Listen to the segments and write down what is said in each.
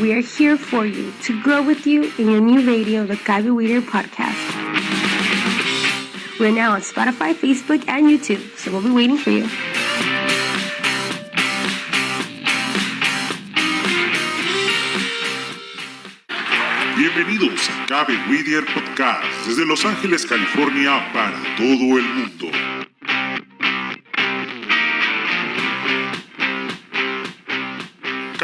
We are here for you to grow with you in your new radio, the Gaby Weeder podcast. We're now on Spotify, Facebook, and YouTube, so we'll be waiting for you. Bienvenidos a Gaby Whittier Podcast desde Los Ángeles, California para todo el mundo.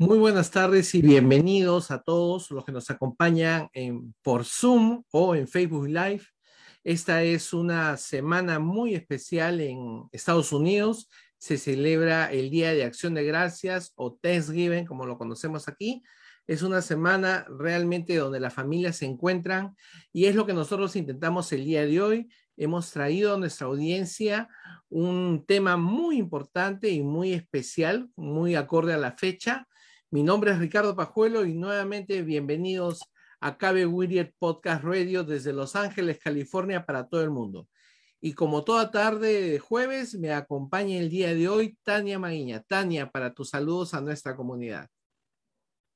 Muy buenas tardes y bienvenidos a todos los que nos acompañan en, por Zoom o en Facebook Live. Esta es una semana muy especial en Estados Unidos. Se celebra el Día de Acción de Gracias o Thanksgiving, como lo conocemos aquí. Es una semana realmente donde las familias se encuentran y es lo que nosotros intentamos el día de hoy. Hemos traído a nuestra audiencia un tema muy importante y muy especial, muy acorde a la fecha. Mi nombre es Ricardo Pajuelo y nuevamente bienvenidos a Cabe Whittier Podcast Radio desde Los Ángeles, California, para todo el mundo. Y como toda tarde de jueves, me acompaña el día de hoy Tania Maguiña. Tania, para tus saludos a nuestra comunidad.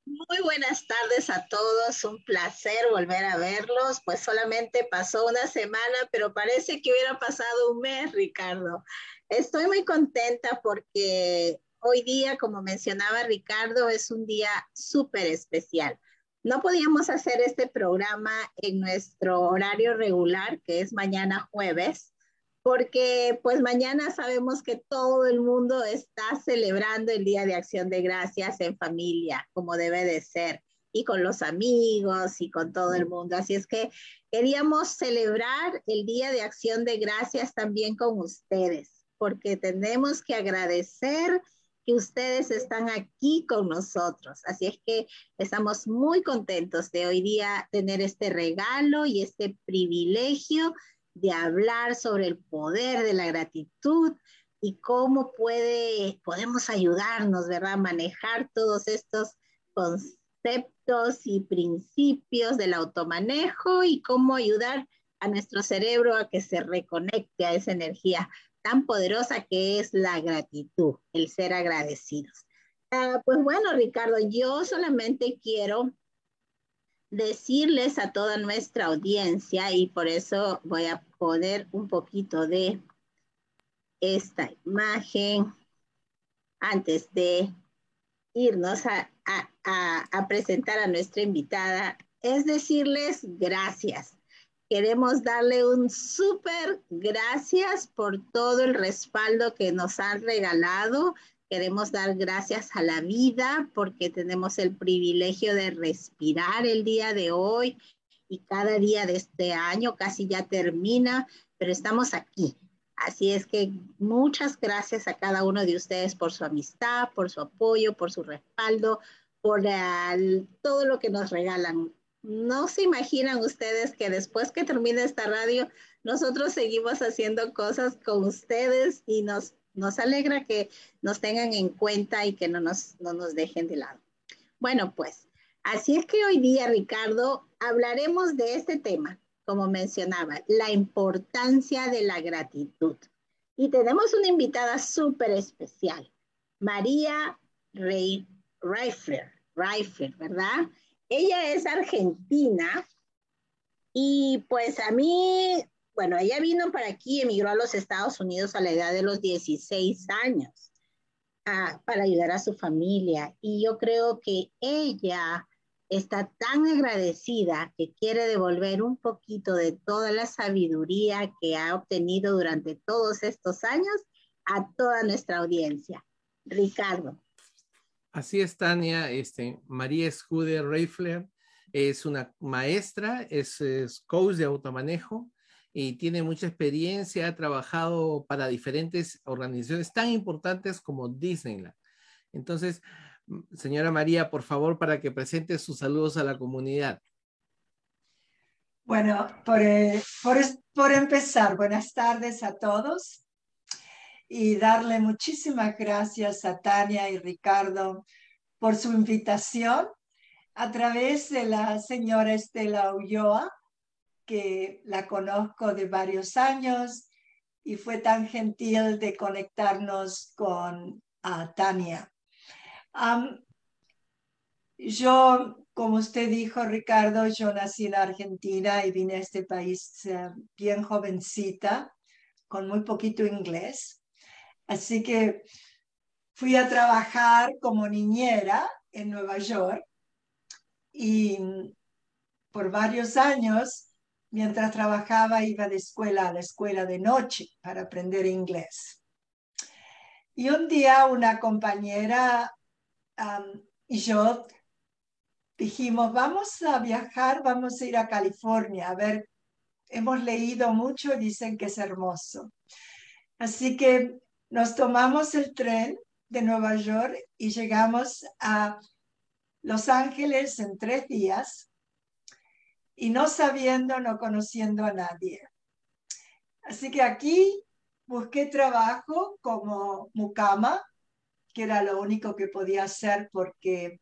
Muy buenas tardes a todos, un placer volver a verlos. Pues solamente pasó una semana, pero parece que hubiera pasado un mes, Ricardo. Estoy muy contenta porque hoy día, como mencionaba Ricardo, es un día súper especial. No podíamos hacer este programa en nuestro horario regular, que es mañana jueves, porque pues mañana sabemos que todo el mundo está celebrando el Día de Acción de Gracias en familia, como debe de ser, y con los amigos y con todo el mundo. Así es que queríamos celebrar el Día de Acción de Gracias también con ustedes, porque tenemos que agradecer que ustedes están aquí con nosotros. Así es que estamos muy contentos de hoy día tener este regalo y este privilegio de hablar sobre el poder de la gratitud y cómo puede, podemos ayudarnos, ¿verdad? A manejar todos estos conceptos y principios del automanejo y cómo ayudar a nuestro cerebro a que se reconecte a esa energía tan poderosa que es la gratitud, el ser agradecidos. Ah, pues bueno, Ricardo, yo solamente quiero decirles a toda nuestra audiencia y por eso voy a poner un poquito de esta imagen antes de irnos a, a, presentar a nuestra invitada, es decirles gracias. Queremos darle un súper gracias por todo el respaldo que nos han regalado, Queremos dar gracias a la vida porque tenemos el privilegio de respirar el día de hoy y cada día de este año casi ya termina, pero estamos aquí. Así es que muchas gracias a cada uno de ustedes por su amistad, por su apoyo, por su respaldo, por todo lo que nos regalan. No se imaginan ustedes que después que termine esta radio, nosotros seguimos haciendo cosas con ustedes y nos nos alegra que nos tengan en cuenta y que no nos, no nos dejen de lado. Bueno, pues así es que hoy día, Ricardo, hablaremos de este tema, como mencionaba, la importancia de la gratitud. Y tenemos una invitada súper especial, María Reifler, Reifler, ¿verdad? Ella es argentina y pues a mí bueno, ella vino para aquí, emigró a los Estados Unidos a la edad de los 16 años para ayudar a su familia. Y yo creo que ella está tan agradecida que quiere devolver un poquito de toda la sabiduría que ha obtenido durante todos estos años a toda nuestra audiencia. Ricardo. Así es, Tania. Este, María Escude Reifler es una maestra, es, coach de automanejo y tiene mucha experiencia, ha trabajado para diferentes organizaciones tan importantes como Disneyland. Entonces, señora María, por favor, para que presente sus saludos a la comunidad. Bueno, por, eh, por, por empezar, buenas tardes a todos y darle muchísimas gracias a Tania y Ricardo por su invitación a través de la señora Estela Ulloa, que la conozco de varios años y fue tan gentil de conectarnos con Tania. yo, como usted dijo, Ricardo, yo nací en Argentina y vine a este país eh, bien jovencita, con muy poquito inglés. Así que fui a trabajar como niñera en Nueva York y por varios años, mientras trabajaba, iba de escuela a la escuela de noche para aprender inglés. Y un día una compañera y yo dijimos, vamos a viajar, vamos a ir a California, a ver, hemos leído mucho dicen que es hermoso. Así que nos tomamos el tren de Nueva York y llegamos a Los Ángeles en tres días y no sabiendo, no conociendo a nadie. Así que aquí busqué trabajo como mucama, que era lo único que podía hacer porque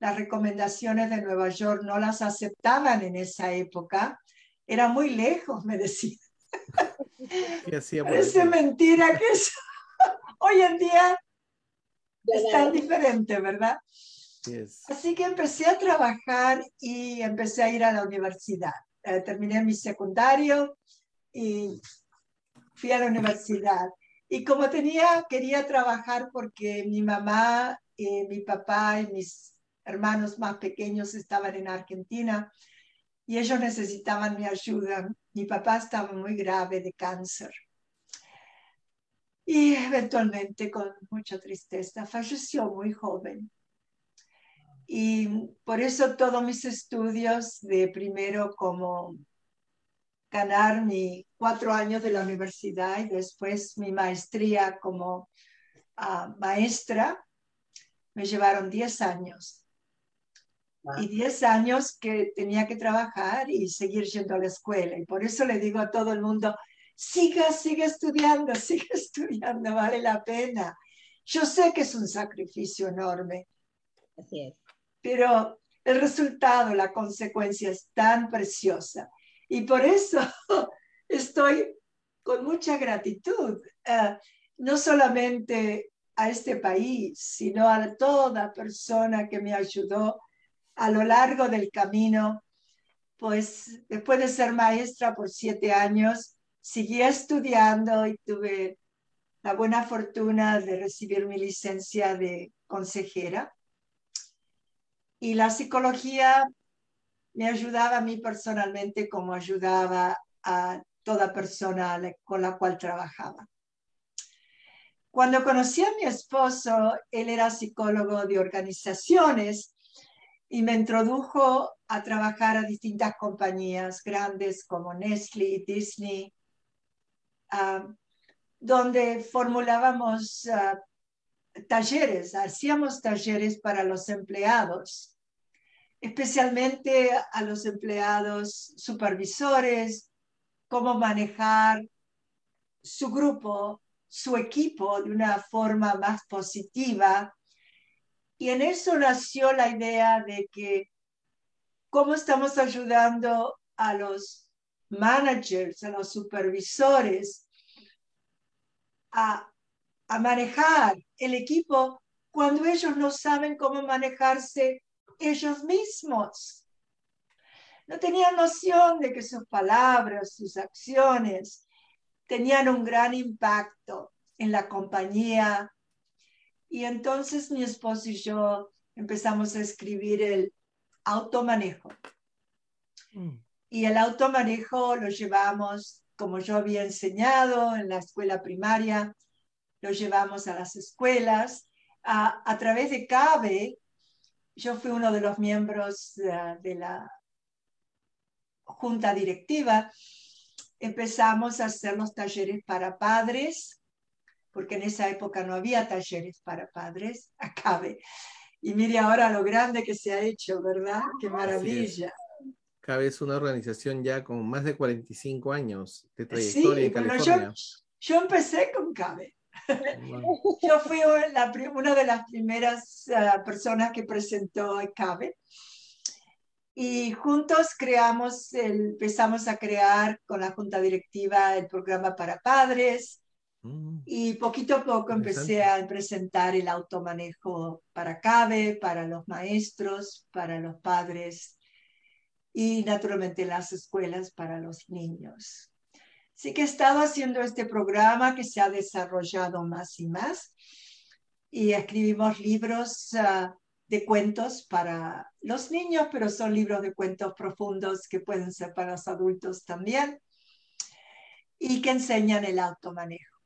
las recomendaciones de Nueva York no las aceptaban en esa época. Era muy lejos, me decían. Parece mentira que eso hoy en día es tan diferente, ¿verdad? Así que empecé a trabajar y empecé a ir a la universidad. Eh, terminé mi secundario y fui a la universidad. Y como tenía, quería trabajar porque mi mamá, y mi papá y mis hermanos más pequeños estaban en Argentina y ellos necesitaban mi ayuda. Mi papá estaba muy grave de cáncer y eventualmente con mucha tristeza falleció muy joven. Y por eso todos mis estudios de primero como ganar mi cuatro años de la universidad y después mi maestría como ah, maestra me llevaron diez años. Y diez años que tenía que trabajar y seguir yendo a la escuela. Y por eso le digo a todo el mundo, siga, siga estudiando, siga estudiando, vale la pena. Yo sé que es un sacrificio enorme. Así es. Pero el resultado, la consecuencia es tan preciosa. Y por eso estoy con mucha gratitud, eh, no solamente a este país, sino a toda persona que me ayudó a lo largo del camino. Pues después de ser maestra por siete años, seguí estudiando y tuve la buena fortuna de recibir mi licencia de consejera. Y la psicología me ayudaba a mí personalmente como ayudaba a toda persona con la cual trabajaba. Cuando conocí a mi esposo, él era psicólogo de organizaciones y me introdujo a trabajar a distintas compañías grandes como Nestle, Disney, Ah, donde formulábamos ah, talleres, hacíamos talleres para los empleados, especialmente a los empleados supervisores, cómo manejar su grupo, su equipo de una forma más positiva. Y en eso nació la idea de que cómo estamos ayudando a los managers, a los supervisores, a, manejar el equipo cuando ellos no saben cómo manejarse ellos mismos. no tenían noción de que sus palabras, sus acciones tenían un gran impacto en la compañía. Y entonces mi esposo y yo empezamos a escribir el automanejo. Mm. Y el automanejo lo llevamos, como yo había enseñado en la escuela primaria, lo llevamos a las escuelas. A, a través de CABE, yo fui uno de los miembros de la junta directiva, empezamos a hacer los talleres para padres, porque en esa época no había talleres para padres, acabe. Y mire ahora lo grande que se ha hecho, ¿verdad? Qué maravilla. Cabe es una organización ya con más de 45 años de trayectoria en California. Yo, empecé con CABE. Yo fui una de las primeras ah, personas que presentó CABE y juntos creamos, empezamos a crear con la junta directiva el programa para padres mm. y poquito a poco empecé a presentar el automanejo para CABE, para los maestros, para los padres y naturalmente las escuelas para los niños. Así que he estado haciendo este programa que se ha desarrollado más y más y escribimos libros uh, de cuentos para los niños, pero son libros de cuentos profundos que pueden ser para los adultos también y que enseñan el automanejo.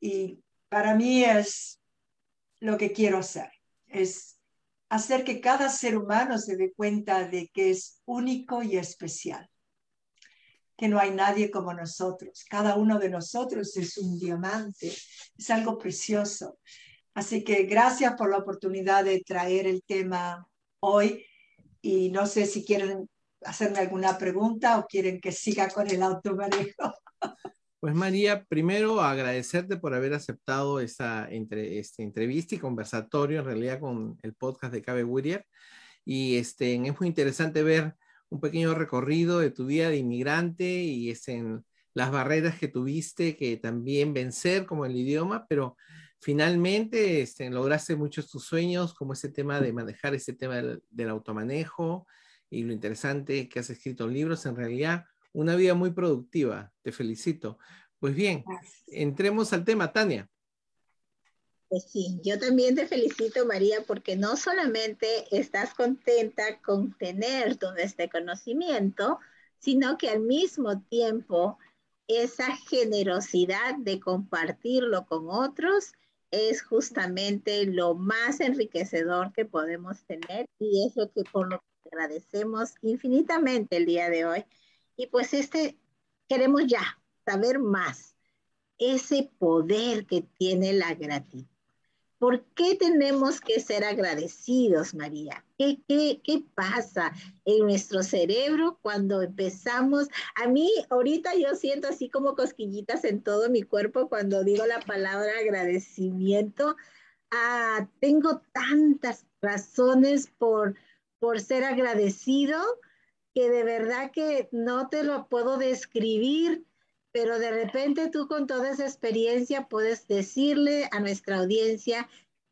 Y para mí es lo que quiero hacer, es hacer que cada ser humano se dé cuenta de que es único y especial, que no hay nadie como nosotros, cada uno de nosotros es un diamante, es algo precioso. Así que gracias por la oportunidad de traer el tema hoy. Y no sé si quieren hacerme alguna pregunta o quieren que siga con el automanejo. Pues María, primero agradecerte por haber aceptado esta, esta entrevista y conversatorio en realidad con el podcast de Cabe Whittier. Y este, es muy interesante ver un pequeño recorrido de tu vida de inmigrante y es este, en las barreras que tuviste que también vencer como el idioma, pero finalmente este, lograste muchos tus sueños, como ese tema de manejar ese tema del, automanejo y lo interesante que has escrito libros, en realidad una vida muy productiva. Te felicito. Pues bien, entremos al tema, Tania. Pues sí, yo también te felicito, María, porque no solamente estás contenta con tener todo este conocimiento, sino que al mismo tiempo esa generosidad de compartirlo con otros es justamente lo más enriquecedor que podemos tener y es lo que por lo que agradecemos infinitamente el día de hoy. Y pues este queremos ya saber más ese poder que tiene la gratitud. ¿Por qué tenemos que ser agradecidos, María? ¿Qué, qué, pasa en nuestro cerebro cuando empezamos? A mí ahorita yo siento así como cosquillitas en todo mi cuerpo cuando digo la palabra agradecimiento. Ah, tengo tantas razones por, por ser agradecido que de verdad que no te lo puedo describir pero de repente tú con toda esa experiencia puedes decirle a nuestra audiencia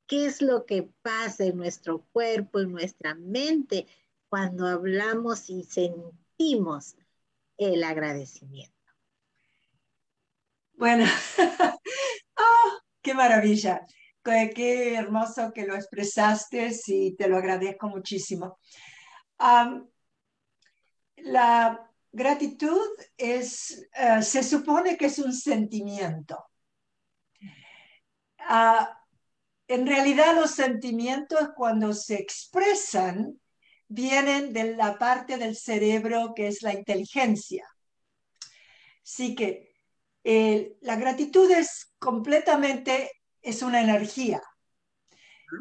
qué es lo que pasa en nuestro cuerpo, en nuestra mente, cuando hablamos y sentimos el agradecimiento. Bueno, oh, qué maravilla, qué, hermoso que lo expresaste y te lo agradezco muchísimo. La gratitud es, eh, se supone que es un sentimiento. Ah, en realidad los sentimientos cuando se expresan vienen de la parte del cerebro que es la inteligencia. Así que eh, la gratitud es completamente, es una energía.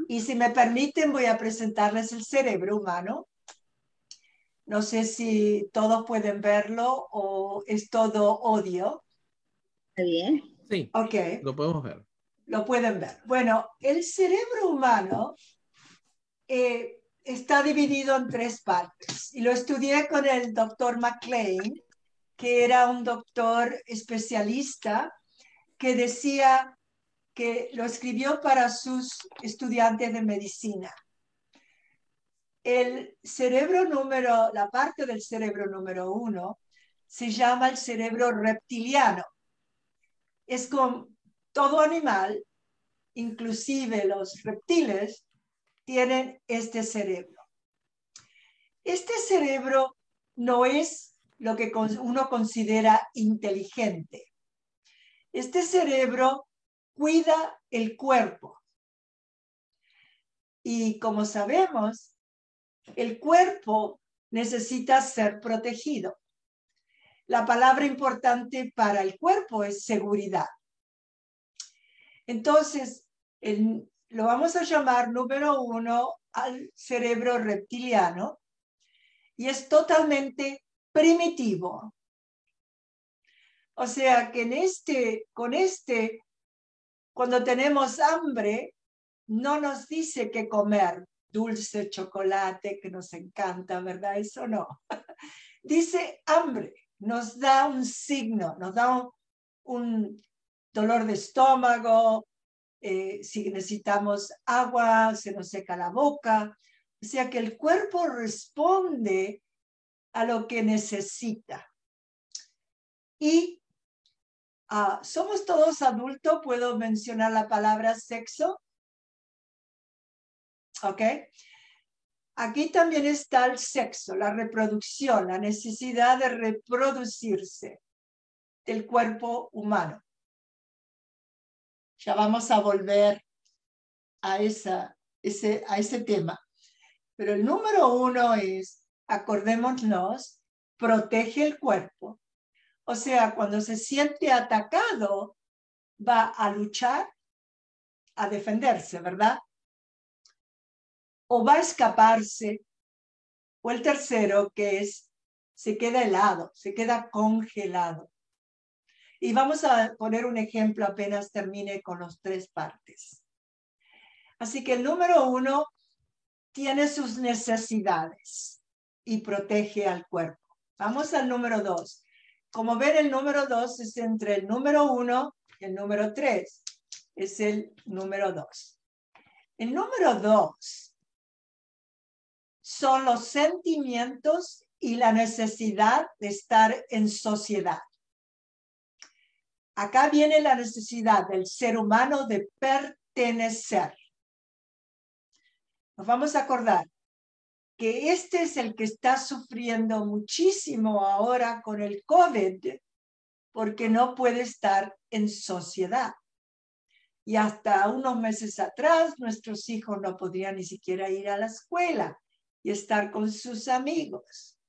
Y si me permiten, voy a presentarles el cerebro humano. No sé si todos pueden verlo o es todo odio. ¿Está bien? Sí. Ok. Lo podemos ver. Lo pueden ver. Bueno, el cerebro humano eh, está dividido en tres partes y lo estudié con el doctor McLean, que era un doctor especialista que decía que lo escribió para sus estudiantes de medicina el cerebro número, la parte del cerebro número uno, se llama el cerebro reptiliano. Es con todo animal, inclusive los reptiles, tienen este cerebro. Este cerebro no es lo que uno considera inteligente. Este cerebro cuida el cuerpo. Y como sabemos, el cuerpo necesita ser protegido. La palabra importante para el cuerpo es seguridad. Entonces, lo vamos a llamar número uno al cerebro reptiliano y es totalmente primitivo. O sea que este, con este, cuando tenemos hambre, no nos dice qué comer, dulce, chocolate, que nos encanta, ¿verdad? Eso no. dice hambre, nos da un signo, nos da un, dolor de estómago, eh, si necesitamos agua, se nos seca la boca. O sea que el cuerpo responde a lo que necesita. Y ah, somos todos adultos, puedo mencionar la palabra sexo. ¿Ok? Aquí también está el sexo, la reproducción, la necesidad de reproducirse del cuerpo humano. Ya vamos a volver a, esa, ese, a ese tema. Pero el número uno es, acordémonos, protege el cuerpo. O sea, cuando se siente atacado, va a luchar, a defenderse, ¿verdad? O va a escaparse. O el tercero, que es, se queda helado, se queda congelado. Y vamos a poner un ejemplo apenas termine con los tres partes. Así que el número uno tiene sus necesidades y protege al cuerpo. Vamos al número dos. Como ven, el número dos es entre el número uno y el número tres. Es el número dos. El número dos son los sentimientos y la necesidad de estar en sociedad. Acá viene la necesidad del ser humano de pertenecer. Nos vamos a acordar que este es el que está sufriendo muchísimo ahora con el COVID porque no puede estar en sociedad. Y hasta unos meses atrás nuestros hijos no podían ni siquiera ir a la escuela y estar con sus amigos.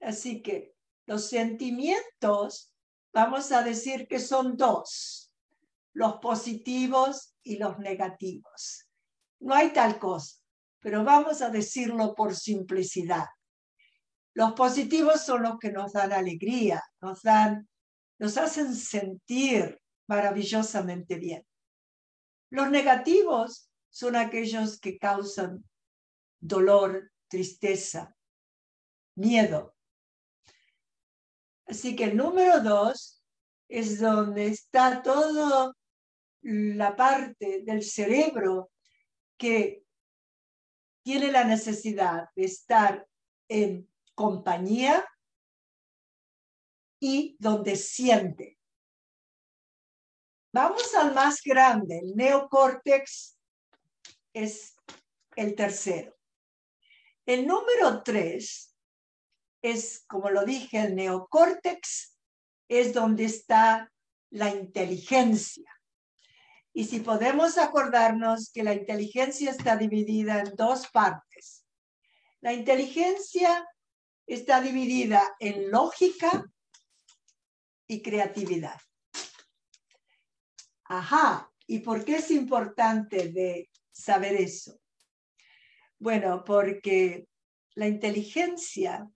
Así que los sentimientos vamos a decir que son dos, los positivos y los negativos. No hay tal cosa, pero vamos a decirlo por simplicidad. Los positivos son los que nos dan alegría, nos dan, hacen sentir maravillosamente bien. Los negativos son aquellos que causan dolor, tristeza, miedo, Así que el número dos es donde está toda la parte del cerebro que tiene la necesidad de estar en compañía y donde siente. Vamos al más grande, el neocórtex es el tercero. El número tres es, como lo dije, el neocórtex, es donde está la inteligencia. Y si podemos acordarnos que la inteligencia está dividida en dos partes. La inteligencia está dividida en lógica y creatividad. Ajá, ¿y por qué es importante de saber eso? Bueno, porque la inteligencia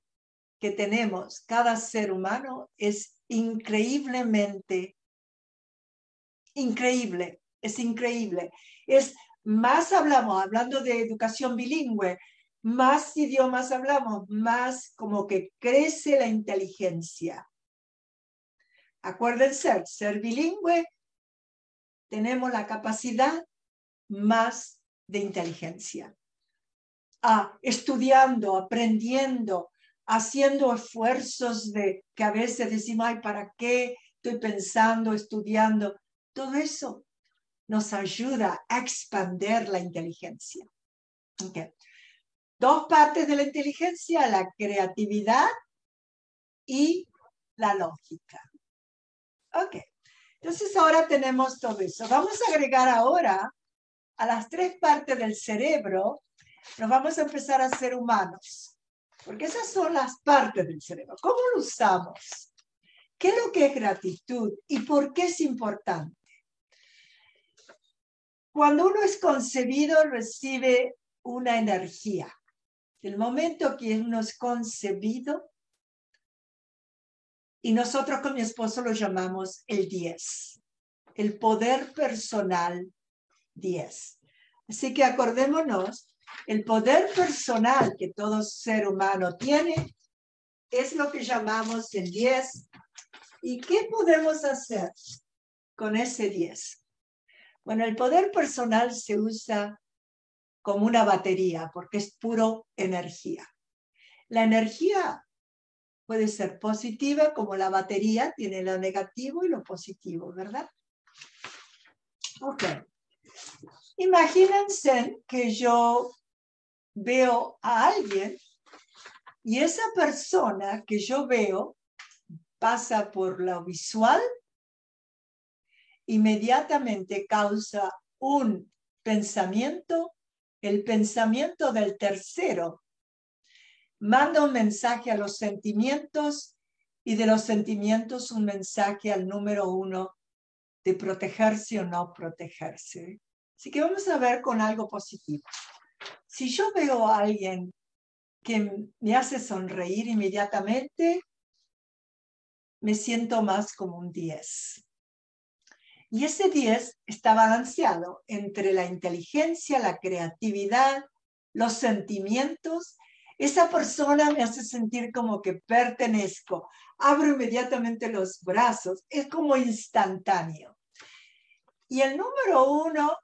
que tenemos cada ser humano es increíblemente increíble, es increíble. Es más hablamos, hablando de educación bilingüe, más idiomas hablamos, más como que crece la inteligencia. Acuérdense, ser bilingüe, tenemos la capacidad más de inteligencia. Estudiando, aprendiendo, haciendo esfuerzos de que a veces decimos, ay, ¿para qué estoy pensando, estudiando? Todo eso nos ayuda a expandir la inteligencia. Dos partes de la inteligencia, la creatividad y la lógica. Ok, entonces ahora tenemos todo eso. Vamos a agregar ahora a las tres partes del cerebro, nos vamos a empezar a ser humanos, porque esas son las partes del cerebro. ¿Cómo lo usamos? ¿Qué es lo que es gratitud y por qué es importante? Cuando uno es concebido, recibe una energía. El momento que uno es concebido, y nosotros con mi esposo lo llamamos el 10, el poder personal 10. Así que acordémonos, el poder personal que todo ser humano tiene es lo que llamamos el 10. ¿Y qué podemos hacer con ese 10? Bueno, el poder personal se usa como una batería porque es puro energía. La energía puede ser positiva como la batería tiene lo negativo y lo positivo, ¿verdad? Ok. Imagínense que yo veo a alguien y esa persona que yo veo pasa por lo visual inmediatamente causa un pensamiento, el pensamiento del tercero. Manda un mensaje a los sentimientos y de los sentimientos un mensaje al número uno de protegerse o no protegerse. Así que vamos a ver con algo positivo. Si yo veo a alguien que me hace sonreír inmediatamente, me siento más como un 10. Y ese 10 está balanceado entre la inteligencia, la creatividad, los sentimientos. Esa persona me hace sentir como que pertenezco. Abro inmediatamente los brazos. Es como instantáneo. Y el número uno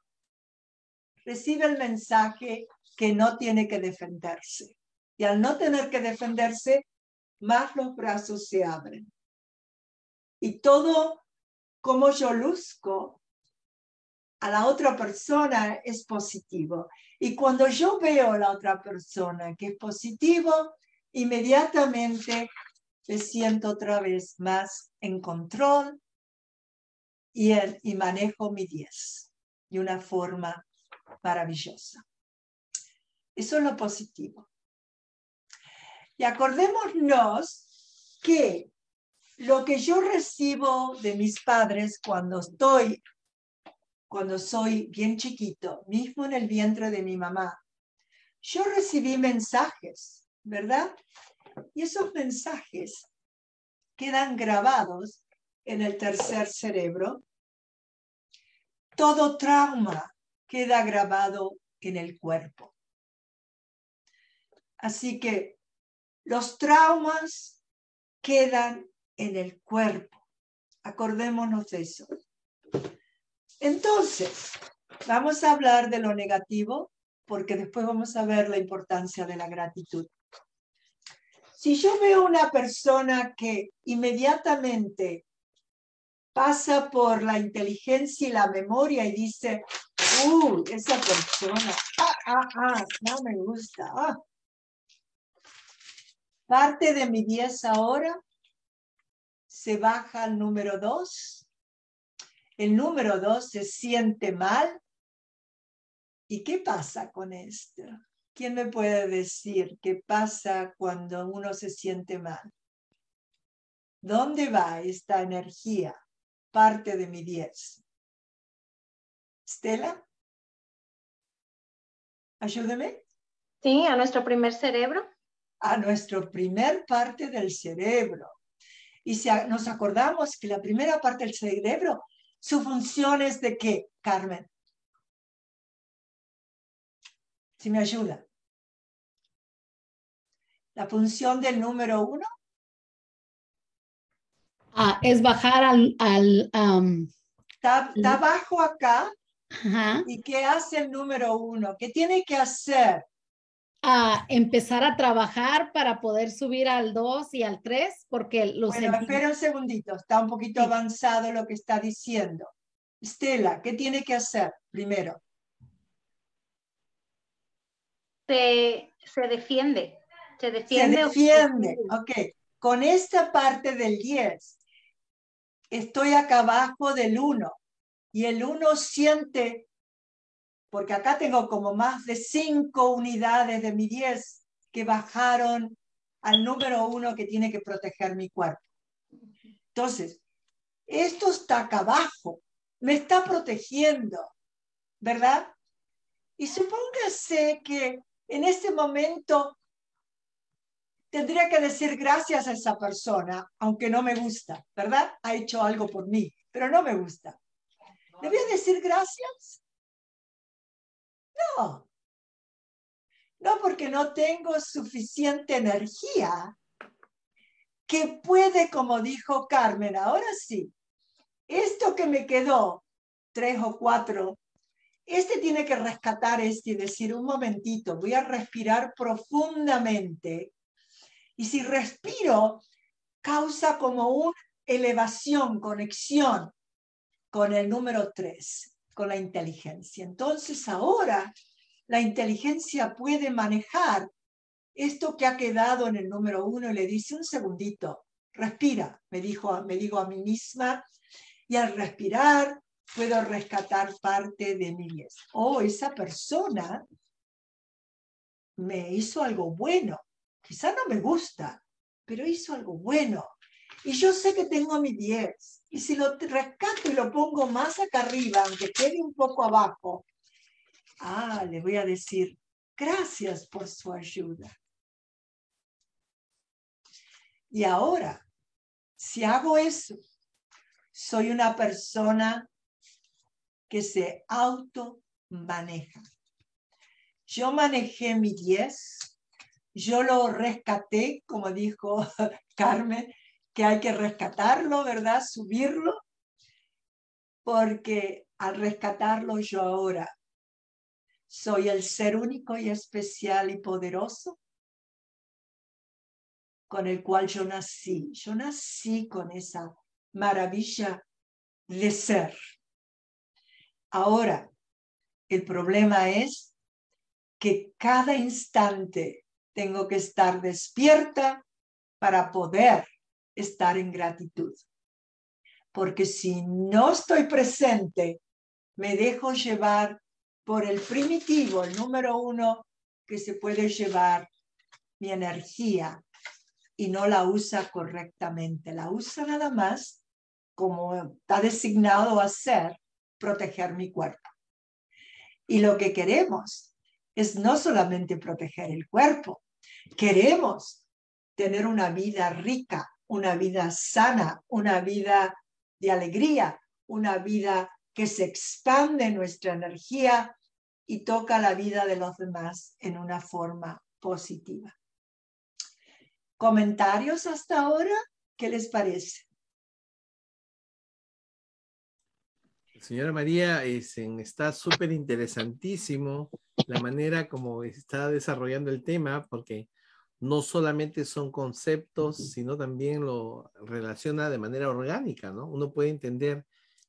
recibe el mensaje que no tiene que defenderse. Y al no tener que defenderse, más los brazos se abren. Y todo como yo luzco a la otra persona es positivo. Y cuando yo veo a la otra persona que es positivo, inmediatamente me siento otra vez más en control y, y manejo mi 10 de una forma maravillosa. Eso es lo positivo. Y acordémonos que lo que yo recibo de mis padres cuando estoy, cuando soy bien chiquito, mismo en el vientre de mi mamá, yo recibí mensajes, ¿verdad? Y esos mensajes quedan grabados en el tercer cerebro. Todo trauma queda grabado en el cuerpo. Así que los traumas quedan en el cuerpo. Acordémonos de eso. Entonces, vamos a hablar de lo negativo porque después vamos a ver la importancia de la gratitud. Si yo veo una persona que inmediatamente pasa por la inteligencia y la memoria y dice, uh, esa persona, ah, ah, ah, no me gusta. Ah. Parte de mi 10 ahora se baja al número 2. El número 2 se siente mal. ¿Y qué pasa con esto? ¿Quién me puede decir qué pasa cuando uno se siente mal? ¿Dónde va esta energía? Parte de mi 10. Estela, ayúdame. Sí, a nuestro primer cerebro. A nuestro primer parte del cerebro. Y si nos acordamos que la primera parte del cerebro, su función es de qué, Carmen? Si me ayuda. La función del número uno. Ah, es bajar al... al está, está, abajo acá. ¿Y qué hace el número uno? ¿Qué tiene que hacer? A empezar a trabajar para poder subir al 2 y al 3? Porque los Bueno, espera un segundito, está un poquito avanzado lo que está diciendo. Estela, ¿qué tiene que hacer primero? Se, se defiende. Se defiende. Se defiende, ok. Con esta parte del 10, estoy acá abajo del 1 y el 1 siente, porque acá tengo como más de 5 unidades de mi 10 que bajaron al número 1 que tiene que proteger mi cuerpo. Entonces, esto está acá abajo, me está protegiendo, ¿verdad? Y supóngase que en este momento tendría que decir gracias a esa persona, aunque no me gusta, ¿verdad? Ha hecho algo por mí, pero no me gusta. ¿Le voy a decir gracias? No. No porque no tengo suficiente energía que puede, como dijo Carmen, ahora sí, esto que me quedó, tres o cuatro, este tiene que rescatar este y decir, un momentito, voy a respirar profundamente y si respiro, causa como una elevación, conexión con el número tres, la inteligencia. Entonces ahora la inteligencia puede manejar esto que ha quedado en el número uno y le dice un segundito, respira, me, dijo, me digo a mí misma, y al respirar puedo rescatar parte de mi vida. Oh, esa persona me hizo algo bueno quizá no me gusta, pero hizo algo bueno. Y yo sé que tengo mi 10. Y si lo rescato y lo pongo más acá arriba, aunque quede un poco abajo, ah, le voy a decir, gracias por su ayuda. Y ahora, si hago eso, soy una persona que se auto maneja. Yo manejé mi 10 yo lo rescaté, como dijo Carmen, que hay que rescatarlo, ¿verdad? Subirlo, porque al rescatarlo yo ahora soy el ser único y especial y poderoso con el cual yo nací. Yo nací con esa maravilla de ser. Ahora, el problema es que cada instante tengo que estar despierta para poder estar en gratitud. Porque si no estoy presente, me dejo llevar por el primitivo, el número uno, que se puede llevar mi energía y no la usa correctamente. La usa nada más como está designado a ser, proteger mi cuerpo. Y lo que queremos es no solamente proteger el cuerpo, queremos tener una vida rica, una vida sana, una vida de alegría, una vida que se expande nuestra energía y toca la vida de los demás en una forma positiva. ¿Comentarios hasta ahora? ¿Qué les parece? Señora María, está súper interesantísimo la manera como está desarrollando el tema, porque no solamente son conceptos, sino también lo relaciona de manera orgánica, ¿no? Uno puede entender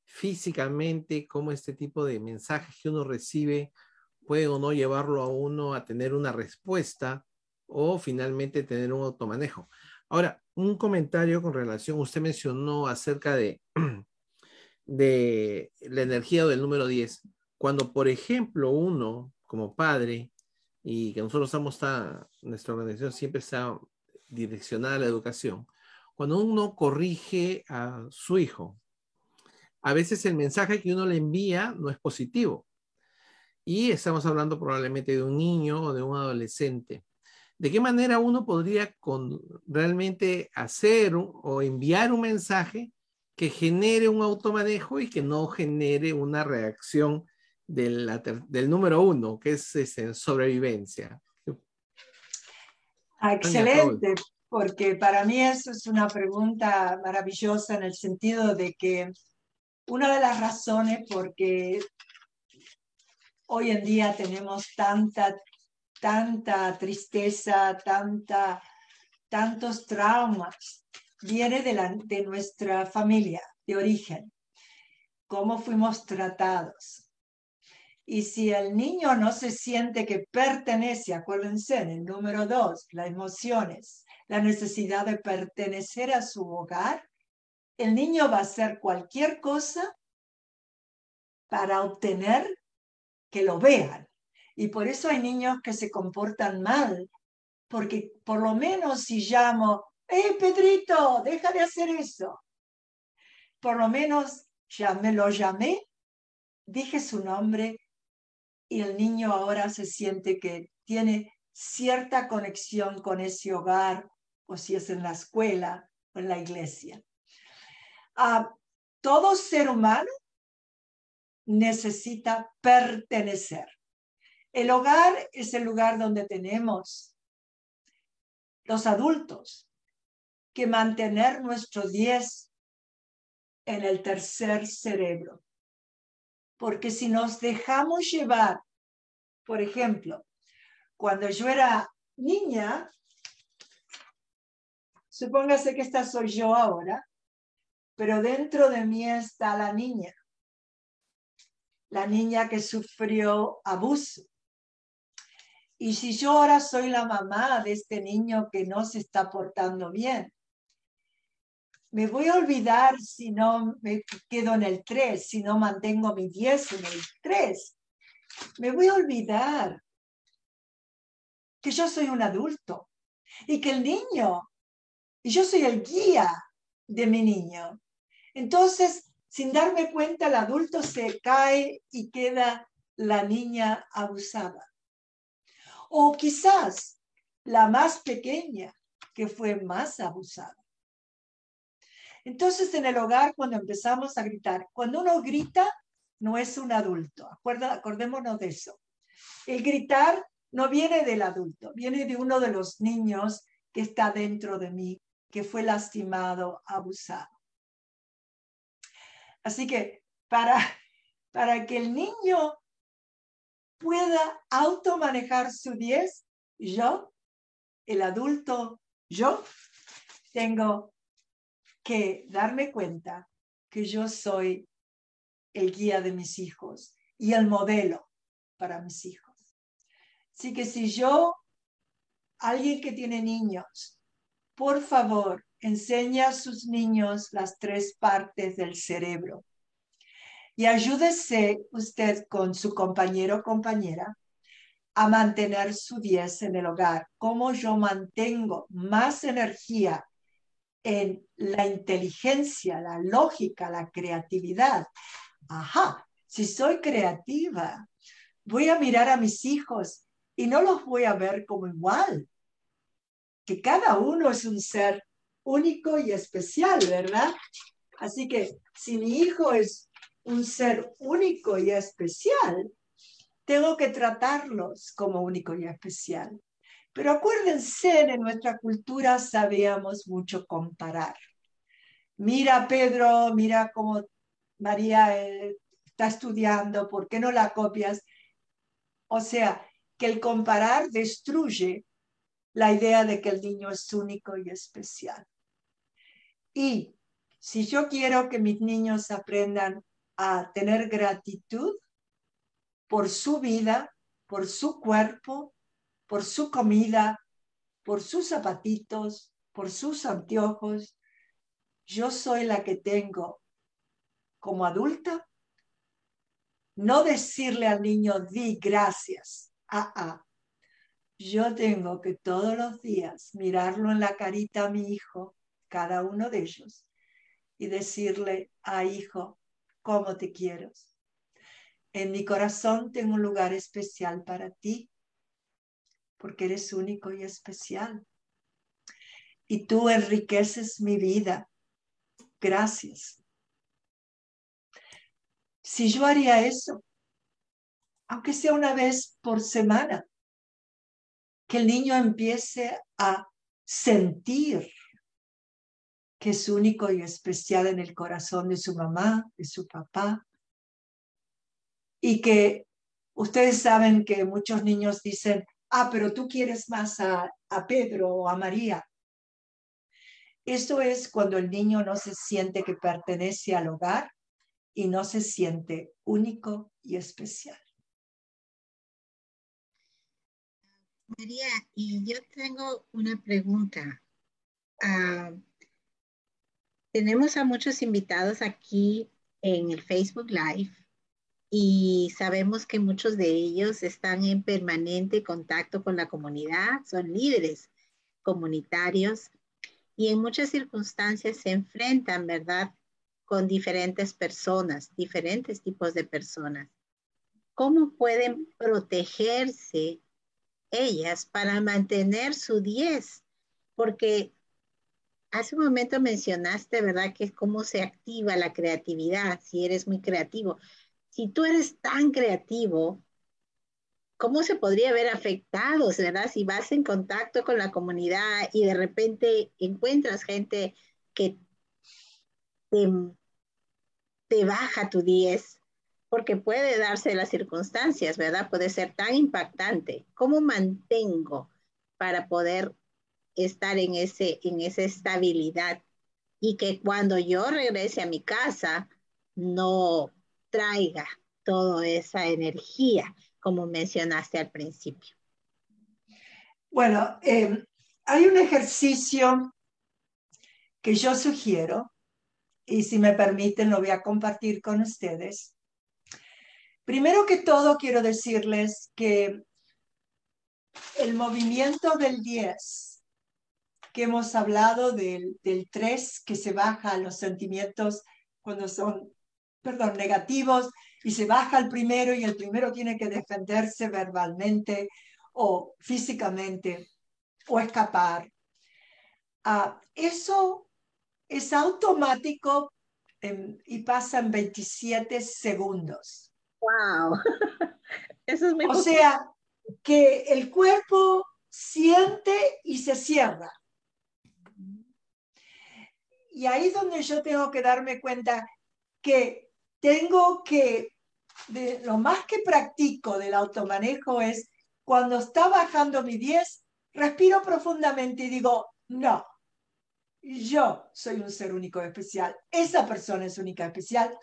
físicamente cómo este tipo de mensajes que uno recibe puede o no llevarlo a uno a tener una respuesta o finalmente tener un automanejo. Ahora, un comentario con relación, usted mencionó acerca de de la energía del número 10. Cuando, por ejemplo, uno como padre, y que nosotros estamos, nuestra organización siempre está direccionada a la educación, cuando uno corrige a su hijo, a veces el mensaje que uno le envía no es positivo. Y estamos hablando probablemente de un niño o de un adolescente. ¿De qué manera uno podría con, realmente hacer o enviar un mensaje que genere un automanejo y que no genere una reacción del, del número uno, que es sobrevivencia. Ah, excelente, porque para mí eso es una pregunta maravillosa en el sentido de que una de las razones porque hoy en día tenemos tanta tanta tristeza, tanta, tantos traumas, viene de, la, de nuestra familia de origen, cómo fuimos tratados. Y si el niño no se siente que pertenece, acuérdense, en el número dos, las emociones, la necesidad de pertenecer a su hogar, el niño va a hacer cualquier cosa para obtener que lo vean. Y por eso hay niños que se comportan mal, porque por lo menos si llamo, ¡eh, Pedrito, deja de hacer eso! Por lo menos ya me lo llamé, dije su nombre y el niño ahora se siente que tiene cierta conexión con ese hogar, o si es en la escuela o en la iglesia. Ah, todo ser humano necesita pertenecer. El hogar es el lugar donde tenemos los adultos que mantener nuestro 10 en el tercer cerebro. Porque si nos dejamos llevar, por ejemplo, cuando yo era niña, supóngase que esta soy yo ahora, pero dentro de mí está la niña, la niña que sufrió abuso, y si yo ahora soy la mamá de este niño que no se está portando bien, me voy a olvidar si no me quedo en el 3, si no mantengo mi 10 en el 3. Me voy a olvidar que yo soy un adulto y que el niño, y yo soy el guía de mi niño. Entonces, sin darme cuenta, el adulto se cae y queda la niña abusada o quizás la más pequeña que fue más abusada. Entonces en el hogar cuando empezamos a gritar, cuando uno grita no es un adulto, Acuerda, acordémonos de eso. El gritar no viene del adulto, viene de uno de los niños que está dentro de mí, que fue lastimado, abusado. Así que para, para que el niño pueda automanejar su 10, yo, el adulto, yo, tengo darme cuenta que yo soy el guía de mis hijos y el modelo para mis hijos. Así que si yo, alguien que tiene niños, por favor, enseña a sus niños las tres partes del cerebro y ayúdese usted con su compañero o compañera a mantener su 10 en el hogar. ¿Cómo yo mantengo más energía en la inteligencia, la lógica, la creatividad? Ajá, si soy creativa, voy a mirar a mis hijos y no los voy a ver como igual, que cada uno es un ser único y especial, ¿verdad? Así que si mi hijo es un ser único y especial, tengo que tratarlos como único y especial. Pero acuérdense, en nuestra cultura sabíamos mucho comparar. Mira, Pedro, mira cómo María eh, está estudiando, ¿por qué no la copias? O sea, que el comparar destruye la idea de que el niño es único y especial. Y si yo quiero que mis niños aprendan a tener gratitud por su vida, por su cuerpo, por su comida, por sus zapatitos, por sus anteojos. Yo soy la que tengo como adulta. No decirle al niño, di gracias. Ah, ah. Yo tengo que todos los días mirarlo en la carita a mi hijo, cada uno de ellos, y decirle, ah, hijo, cómo te quiero. En mi corazón tengo un lugar especial para ti, porque eres único y especial. Y tú enriqueces mi vida. Gracias. Si yo haría eso, aunque sea una vez por semana, que el niño empiece a sentir que es único y especial en el corazón de su mamá, de su papá. Y que ustedes saben que muchos niños dicen, ah, pero tú quieres más a, Pedro o a María. Esto es cuando el niño no se siente que pertenece al hogar y no se siente único y especial. María, y yo tengo una pregunta. Ah, tenemos a muchos invitados aquí en el Facebook Live y sabemos que muchos de ellos están en permanente contacto con la comunidad, son líderes comunitarios y en muchas circunstancias se enfrentan, ¿verdad?, con diferentes personas, diferentes tipos de personas. ¿Cómo pueden protegerse ellas para mantener su 10? Porque hace un momento mencionaste, ¿verdad?, que es cómo se activa la creatividad, si eres muy creativo si tú eres tan creativo, ¿cómo se podría ver afectados, verdad? Si vas en contacto con la comunidad y de repente encuentras gente que te, baja tu 10, porque puede darse las circunstancias, ¿verdad? Puede ser tan impactante. ¿Cómo mantengo para poder estar en, ese, en esa estabilidad y que cuando yo regrese a mi casa no traiga toda esa energía, como mencionaste al principio. Bueno, em, hay un ejercicio que yo sugiero y si me permiten lo voy a compartir con ustedes. Primero que todo quiero decirles que el movimiento del 10, que hemos hablado del, del 3, que se baja los sentimientos cuando son perdón, negativos y se baja el primero y el primero tiene que defenderse verbalmente o físicamente o escapar. Ah, eso es automático y pasa en 27 segundos. ¡Wow! Eso es muy O sea, que el cuerpo siente y se cierra. Y ahí es donde yo tengo que darme cuenta que tengo que, lo más que practico del automanejo es cuando está bajando mi 10, respiro profundamente y digo, no, yo soy un ser único especial, esa persona es única especial.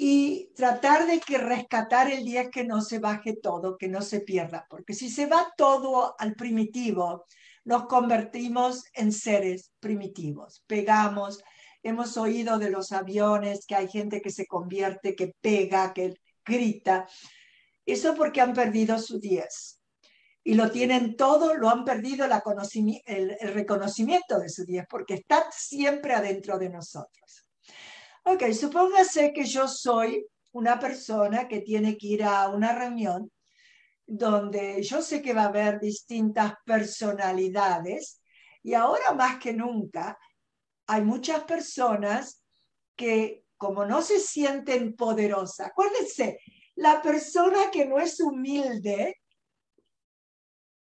Y tratar de que rescatar el 10 que no se baje todo, que no se pierda, porque si se va todo al primitivo, nos convertimos en seres primitivos, pegamos, Hemos oído de los aviones que hay gente que se convierte, que pega, que grita. Eso porque han perdido su 10. Y lo tienen todo, lo han perdido el, reconocimiento de su 10, porque está siempre adentro de nosotros. Ok, supóngase que yo soy una persona que tiene que ir a una reunión donde yo sé que va a haber distintas personalidades y ahora más que nunca hay muchas personas que como no se sienten poderosas, acuérdense, la persona que no es humilde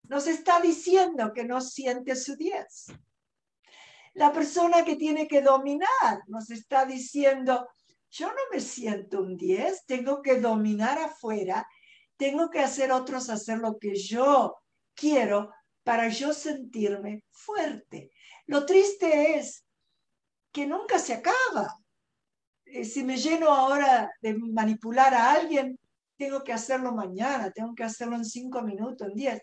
nos está diciendo que no siente su 10. La persona que tiene que dominar nos está diciendo, yo no me siento un 10, tengo que dominar afuera, tengo que hacer otros hacer lo que yo quiero para yo sentirme fuerte. Lo triste es que nunca se acaba. Eh, si me lleno ahora de manipular a alguien, tengo que hacerlo mañana, tengo que hacerlo en cinco minutos, en diez.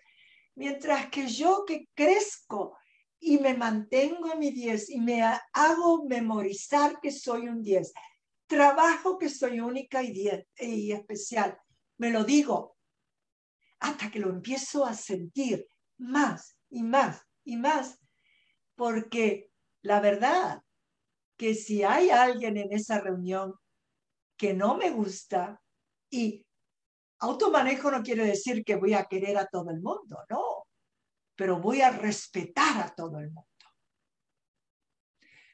Mientras que yo que crezco y me mantengo en mi diez y me hago memorizar que soy un diez, trabajo que soy única y, diez, y especial, me lo digo hasta que lo empiezo a sentir más y más y más, porque la verdad que si hay alguien en esa reunión que no me gusta y automanejo no quiere decir que voy a querer a todo el mundo, no, pero voy a respetar a todo el mundo.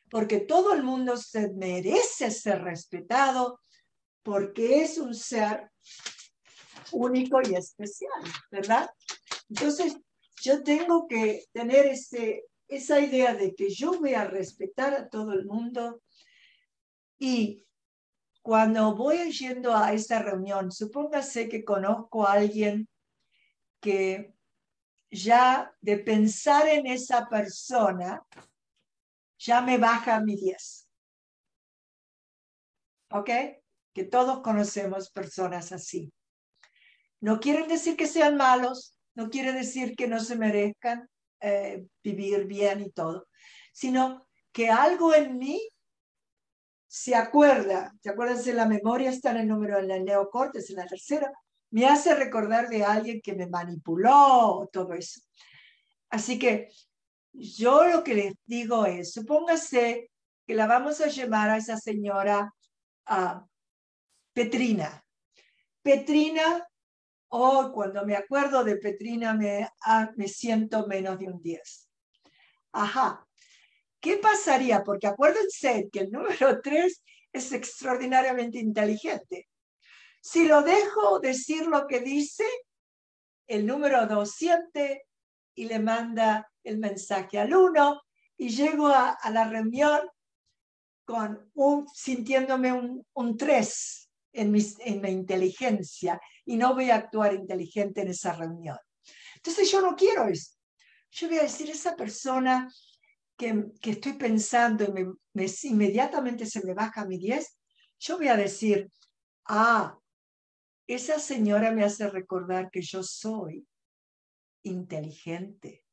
Porque todo el mundo se merece ser respetado porque es un ser único y especial, ¿verdad? Entonces, yo tengo que tener ese, esa idea de que yo voy a respetar a todo el mundo y cuando voy yendo a esta reunión, supóngase que conozco a alguien que ya de pensar en esa persona, ya me baja mi 10. ¿Ok? Que todos conocemos personas así. No quieren decir que sean malos, no quiere decir que no se merezcan eh, vivir bien y todo, sino que algo en mí se acuerda, ¿te acuerdas de la memoria? Está en el número en el neocortes, en la tercera, me hace recordar de alguien que me manipuló, todo eso. Así que yo lo que les digo es, supóngase que la vamos a llamar a esa señora uh, Petrina. Petrina, oh, cuando me acuerdo de Petrina me, ah, me siento menos de un 10. Ajá. ¿Qué pasaría? Porque acuérdense que el número 3 es extraordinariamente inteligente. Si lo dejo decir lo que dice, el número 2 siente y le manda el mensaje al 1 y llego a, la reunión con un, sintiéndome un 3 en mi, en mi inteligencia y no voy a actuar inteligente en esa reunión. Entonces yo no quiero eso. Yo voy a decir, esa persona que, que estoy pensando y me, inmediatamente se me baja mi 10, yo voy a decir, ah, esa señora me hace recordar que yo soy inteligente,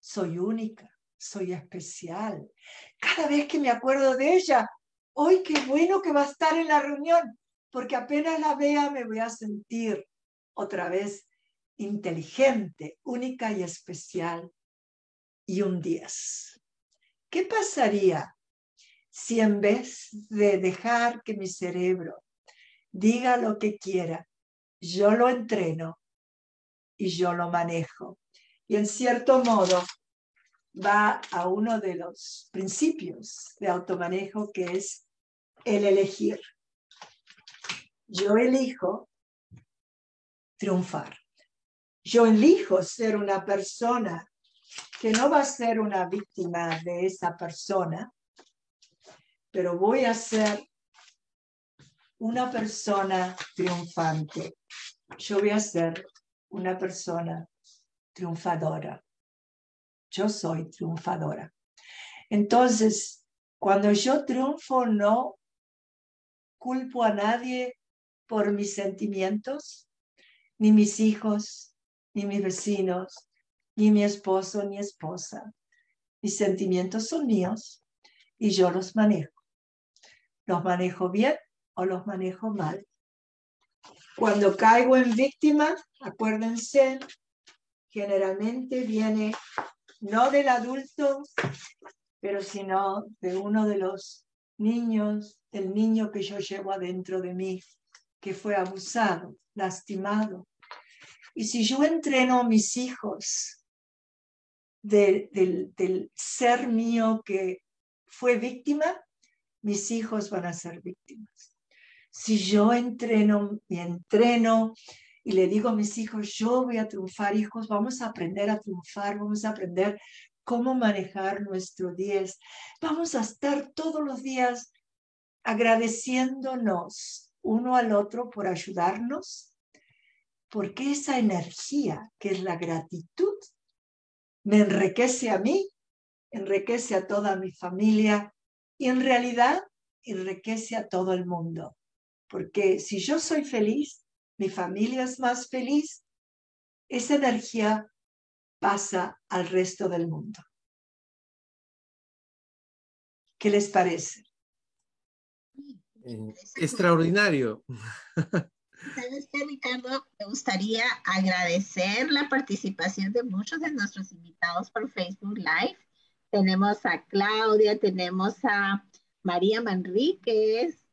soy única, soy especial. Cada vez que me acuerdo de ella, hoy qué bueno que va a estar en la reunión, porque apenas la vea me voy a sentir otra vez inteligente, única y especial. Y un 10. ¿Qué pasaría si en vez de dejar que mi cerebro diga lo que quiera, yo lo entreno y yo lo manejo. Y en cierto modo va a uno de los principios de automanejo que es el elegir. Yo elijo triunfar. Yo elijo ser una persona que no va a ser una víctima de esa persona, pero voy a ser una persona triunfante. Yo voy a ser una persona triunfadora. Yo soy triunfadora. Entonces, cuando yo triunfo, no culpo a nadie por mis sentimientos, ni mis hijos, ni mis vecinos, ni mi esposo, ni esposa. Mis sentimientos son míos y yo los manejo. Los manejo bien o los manejo mal. Cuando caigo en víctima, acuérdense, generalmente viene no del adulto, pero sino de uno de los niños, el niño que yo llevo adentro de mí, que fue abusado, lastimado. Y si yo entreno a mis hijos del, ser mío que fue víctima, mis hijos van a ser víctimas si yo entreno, me entreno y le digo a mis hijos, yo voy a triunfar, hijos, vamos a aprender a triunfar, vamos a aprender cómo manejar nuestro 10. Vamos a estar todos los días agradeciéndonos uno al otro por ayudarnos, porque esa energía que es la gratitud me enriquece a mí, enriquece a toda mi familia y en realidad enriquece a todo el mundo. Porque si yo soy feliz, mi familia es más feliz, esa energía pasa al resto del mundo. ¿Qué les parece? Eh, extraordinario. ¿Sabes qué, Ricardo? Me gustaría agradecer la participación de muchos de nuestros invitados por Facebook Live. Tenemos a Claudia, tenemos a María Manríquez,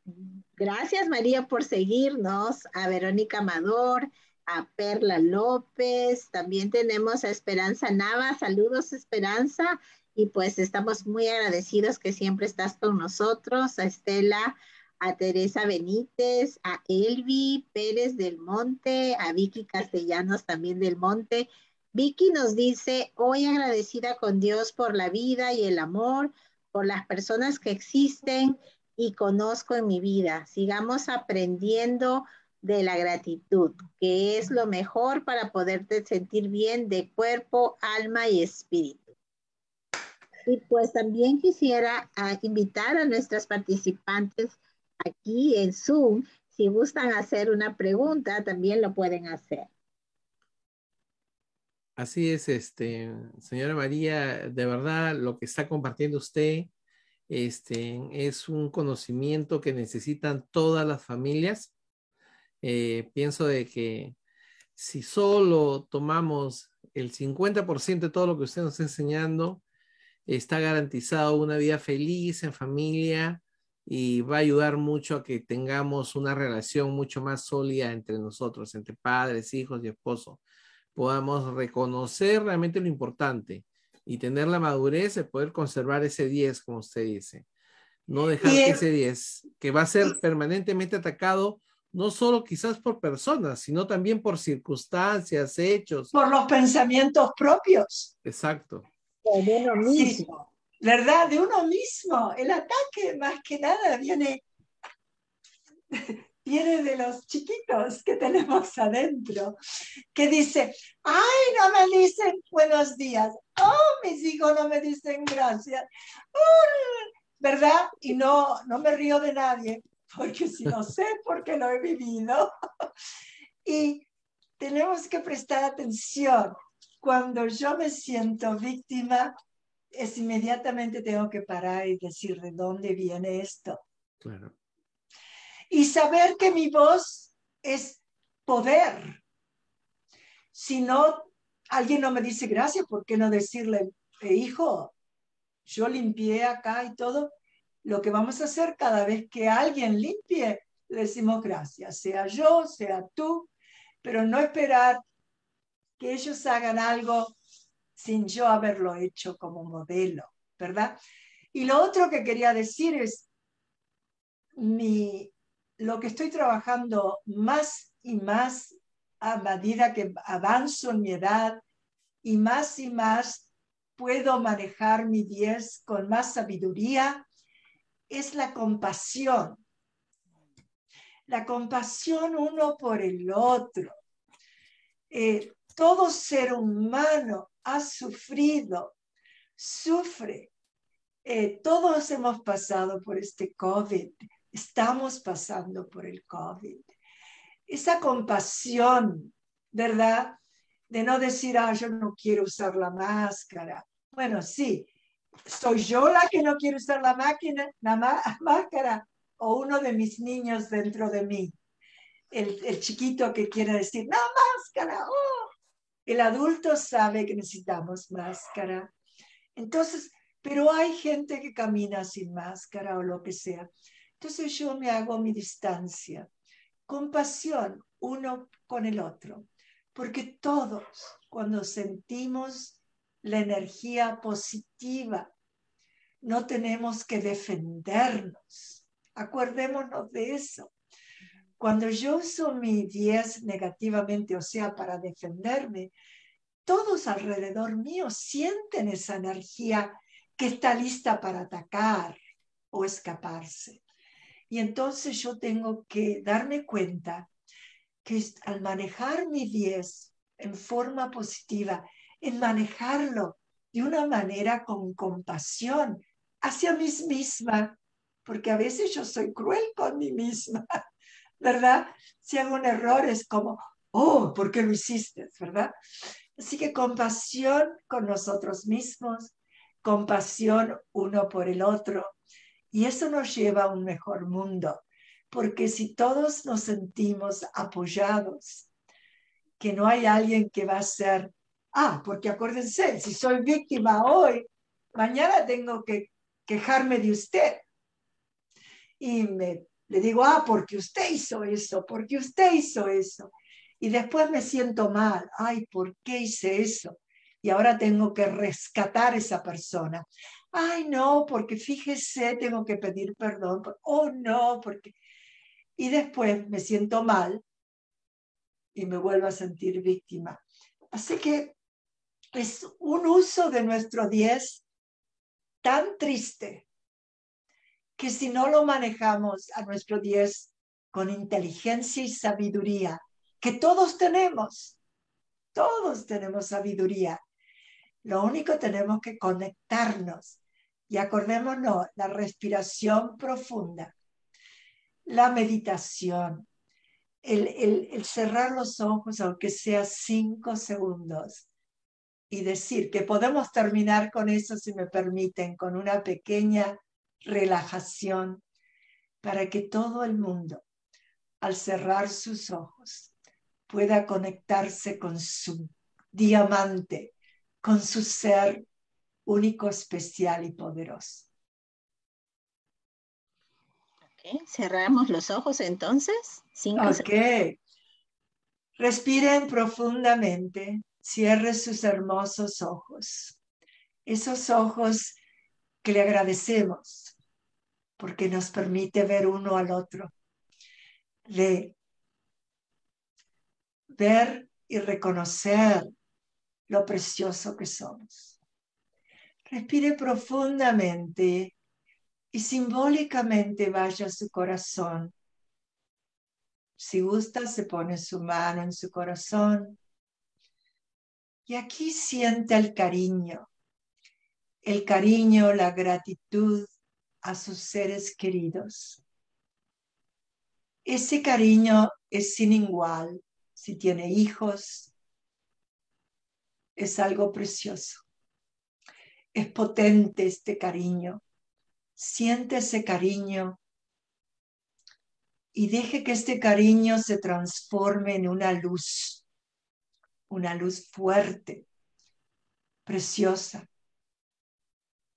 Gracias María por seguirnos, a Verónica Amador, a Perla López, también tenemos a Esperanza Nava, saludos Esperanza, y pues estamos muy agradecidos que siempre estás con nosotros, a Estela, a Teresa Benítez, a Elvi Pérez del Monte, a Vicky Castellanos también del Monte. Vicky nos dice, hoy agradecida con Dios por la vida y el amor, por las personas que existen y conozco en mi vida. Sigamos aprendiendo de la gratitud, que es lo mejor para poderte sentir bien de cuerpo, alma y espíritu. Y pues también quisiera ah, invitar a nuestras participantes aquí en Zoom, si gustan hacer una pregunta, también lo pueden hacer. Así es, este, señora María, de verdad lo que está compartiendo usted este, es un conocimiento que necesitan todas las familias. Eh, pienso de que si solo tomamos el 50% de todo lo que usted nos está enseñando, está garantizado una vida feliz en familia y va a ayudar mucho a que tengamos una relación mucho más sólida entre nosotros, entre padres, hijos y esposos. Podamos reconocer realmente lo importante y tener la madurez de poder conservar ese 10, como usted dice. No dejar que ese 10, que va a ser permanentemente atacado, no solo quizás por personas, sino también por circunstancias, hechos. Por los pensamientos propios. Exacto. De uno mismo. ¿Verdad? De uno mismo. El ataque más que nada viene, viene de los chiquitos que tenemos adentro, que dice, ay, no me dicen buenos días, oh, mis hijos no me dicen gracias, ¿verdad? Y no, no me río de nadie, porque si no sé, porque lo he vivido. y tenemos que prestar atención. Cuando yo me siento víctima, es inmediatamente tengo que parar y decir de dónde viene esto. Claro. Y saber que mi voz es poder. Si no, alguien no me dice gracias, ¿por qué no decirle, eh, hijo, yo limpié acá y todo? Lo que vamos a hacer cada vez que alguien limpie, le decimos gracias, sea yo, sea tú, pero no esperar que ellos hagan algo sin yo haberlo hecho como modelo, ¿verdad? Y lo otro que quería decir es, mi, lo que estoy trabajando más y más a medida que avanzo en mi edad y más y más puedo manejar mi 10 con más sabiduría, es la compasión. La compasión uno por el otro. Eh, todo ser humano ha sufrido, sufre. Eh, todos hemos pasado por este COVID, estamos pasando por el COVID. Esa compasión, ¿verdad? De no decir, ah, yo no quiero usar la máscara. Bueno, sí, soy yo la que no quiero usar la máquina, la máscara, o uno de mis niños dentro de mí. El, el chiquito que quiere decir, no, máscara, oh, el adulto sabe que necesitamos máscara. Entonces, pero hay gente que camina sin máscara o lo que sea. Entonces yo me hago mi distancia, compasión uno con el otro, porque todos cuando sentimos la energía positiva, no tenemos que defendernos. Acuérdémonos de eso. Cuando yo uso mi 10 negativamente, o sea, para defenderme, todos alrededor mío sienten esa energía que está lista para atacar o escaparse. Y entonces yo tengo que darme cuenta que al manejar mi 10 en forma positiva, en manejarlo de una manera con compasión hacia mí misma, porque a veces yo soy cruel con mí misma. ¿Verdad? Si hago un error es como, oh, ¿por qué lo hiciste? ¿verdad? Así que compasión con nosotros mismos, compasión uno por el otro. Y eso nos lleva a un mejor mundo, porque si todos nos sentimos apoyados, que no hay alguien que va a ser, ah, porque acuérdense, si soy víctima hoy, mañana tengo que quejarme de usted. Y me le digo, ah, porque usted hizo eso, porque usted hizo eso. Y después me siento mal, ay, ¿por qué hice eso? Y ahora tengo que rescatar a esa persona. Ay, no, porque fíjese, tengo que pedir perdón. Oh, no, porque... Y después me siento mal y me vuelvo a sentir víctima. Así que es un uso de nuestro 10 tan triste que si no lo manejamos a nuestro 10 con inteligencia y sabiduría, que todos tenemos. Todos tenemos sabiduría. Lo único tenemos que conectarnos y acordémonos la respiración profunda, la meditación, el, el, cerrar los ojos, aunque sea cinco segundos, y decir que podemos terminar con eso, si me permiten, con una pequeña relajación para que todo el mundo, al cerrar sus ojos, pueda conectarse con su diamante, con su ser único, especial y poderoso. cerramos los ojos entonces. Cinco ok. Respiren profundamente. Cierre sus hermosos ojos. Esos ojos que le agradecemos porque nos permite ver uno al otro. Ver y reconocer lo precioso que somos. Respire profundamente y simbólicamente vaya a su corazón. Si gusta, se pone su mano en su corazón. Y aquí siente el cariño, el cariño, la gratitud a sus seres queridos. Ese cariño es sin igual. Si tiene hijos, es algo precioso. Es potente este cariño siente ese cariño y deje que este cariño se transforme en una luz, una luz fuerte, preciosa.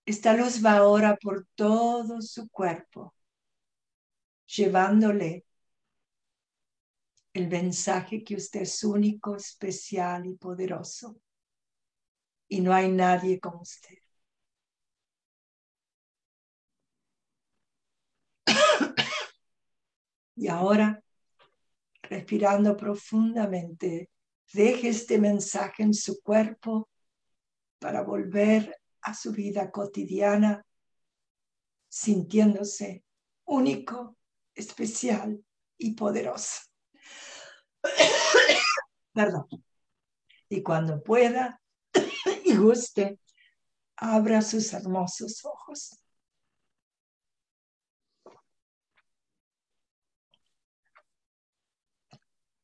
Esta luz va ahora por todo su cuerpo, llevándole el mensaje que usted es único, especial y poderoso. Y no hay nadie como usted. Y ahora, respirando profundamente, deje este mensaje en su cuerpo para volver a su vida cotidiana, sintiéndose único, especial y poderoso. Perdón. Y cuando pueda y guste, abra sus hermosos ojos.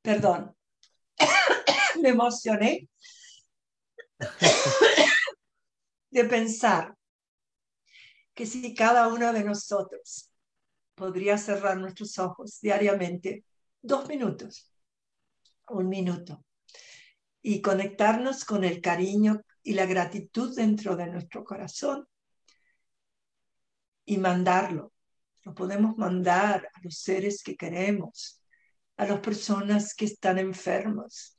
Perdón, me emocioné de pensar que si cada uno de nosotros podría cerrar nuestros ojos diariamente dos minutos, un minuto, y conectarnos con el cariño y la gratitud dentro de nuestro corazón y mandarlo. Lo podemos mandar a los seres que queremos, a las personas que están enfermos.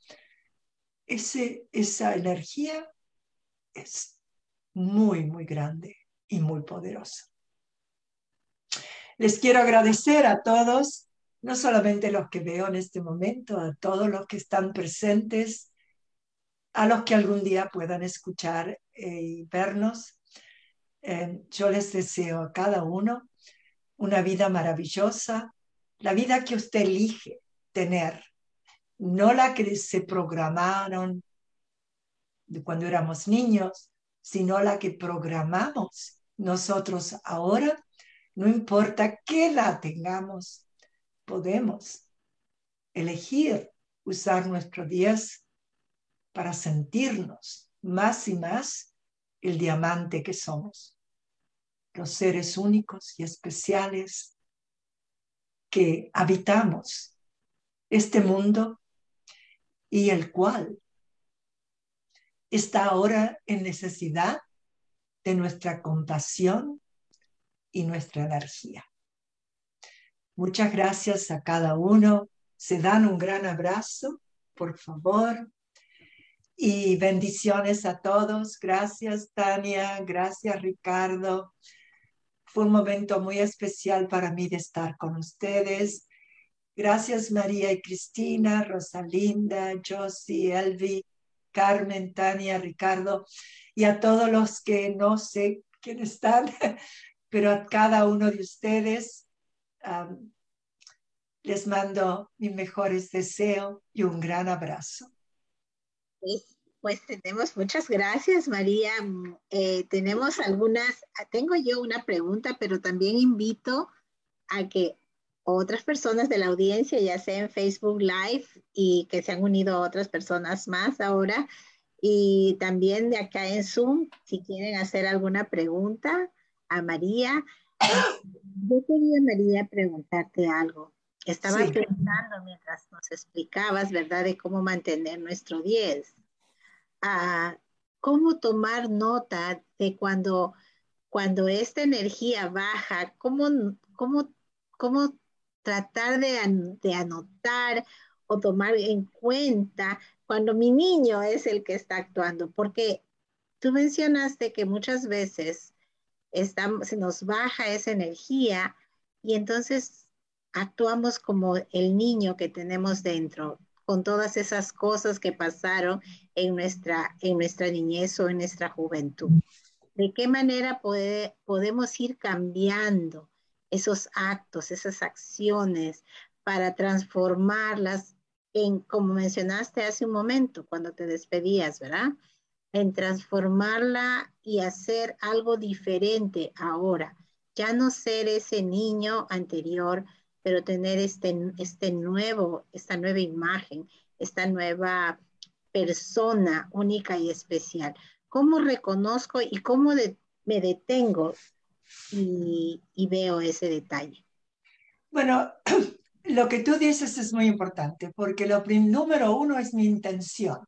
Ese, esa energía es muy, muy grande y muy poderosa. Les quiero agradecer a todos, no solamente los que veo en este momento, a todos los que están presentes, a los que algún día puedan escuchar eh, y vernos. Eh, yo les deseo a cada uno una vida maravillosa, la vida que usted elige, tener, no la que se programaron de cuando éramos niños, sino la que programamos nosotros ahora, no importa qué la tengamos, podemos elegir usar nuestro 10 para sentirnos más y más el diamante que somos, los seres únicos y especiales que habitamos este mundo y el cual está ahora en necesidad de nuestra compasión y nuestra energía. Muchas gracias a cada uno. Se dan un gran abrazo, por favor. Y bendiciones a todos. Gracias, Tania. Gracias, Ricardo. Fue un momento muy especial para mí de estar con ustedes. Gracias María y Cristina, Rosalinda, Josie, Elvi, Carmen, Tania, Ricardo y a todos los que no sé quién están, pero a cada uno de ustedes. les mando mis mejores deseos y un gran abrazo. Pues, tenemos muchas gracias, María. Eh, tenemos algunas, tengo yo una pregunta, pero también invito a que otras personas de la audiencia, ya sea en Facebook Live y que se han unido otras personas más ahora, y también de acá en Zoom, si quieren hacer alguna pregunta a María. Yo quería, María, preguntarte algo. Estaba pensando mientras nos explicabas, ¿verdad?, de cómo mantener nuestro 10. Ah, cómo tomar nota de cuando, cuando esta energía baja, cómo, cómo, cómo tratar de, anotar o tomar en cuenta cuando mi niño es el que está actuando, porque tú mencionaste que muchas veces se nos baja esa energía y entonces actuamos como el niño que tenemos dentro, con todas esas cosas que pasaron en nuestra, en nuestra niñez o en nuestra juventud. ¿De qué manera podemos ir cambiando esos actos, esas acciones para transformarlas en, como mencionaste hace un momento, cuando te despedías, ¿verdad? En transformarla y hacer algo diferente ahora. Ya no ser ese niño anterior, pero tener este, este nuevo, esta nueva imagen, esta nueva persona única y especial. ¿Cómo reconozco y cómo me detengo y, y veo ese detalle? Bueno, lo que tú dices es muy importante porque lo número uno es mi intención.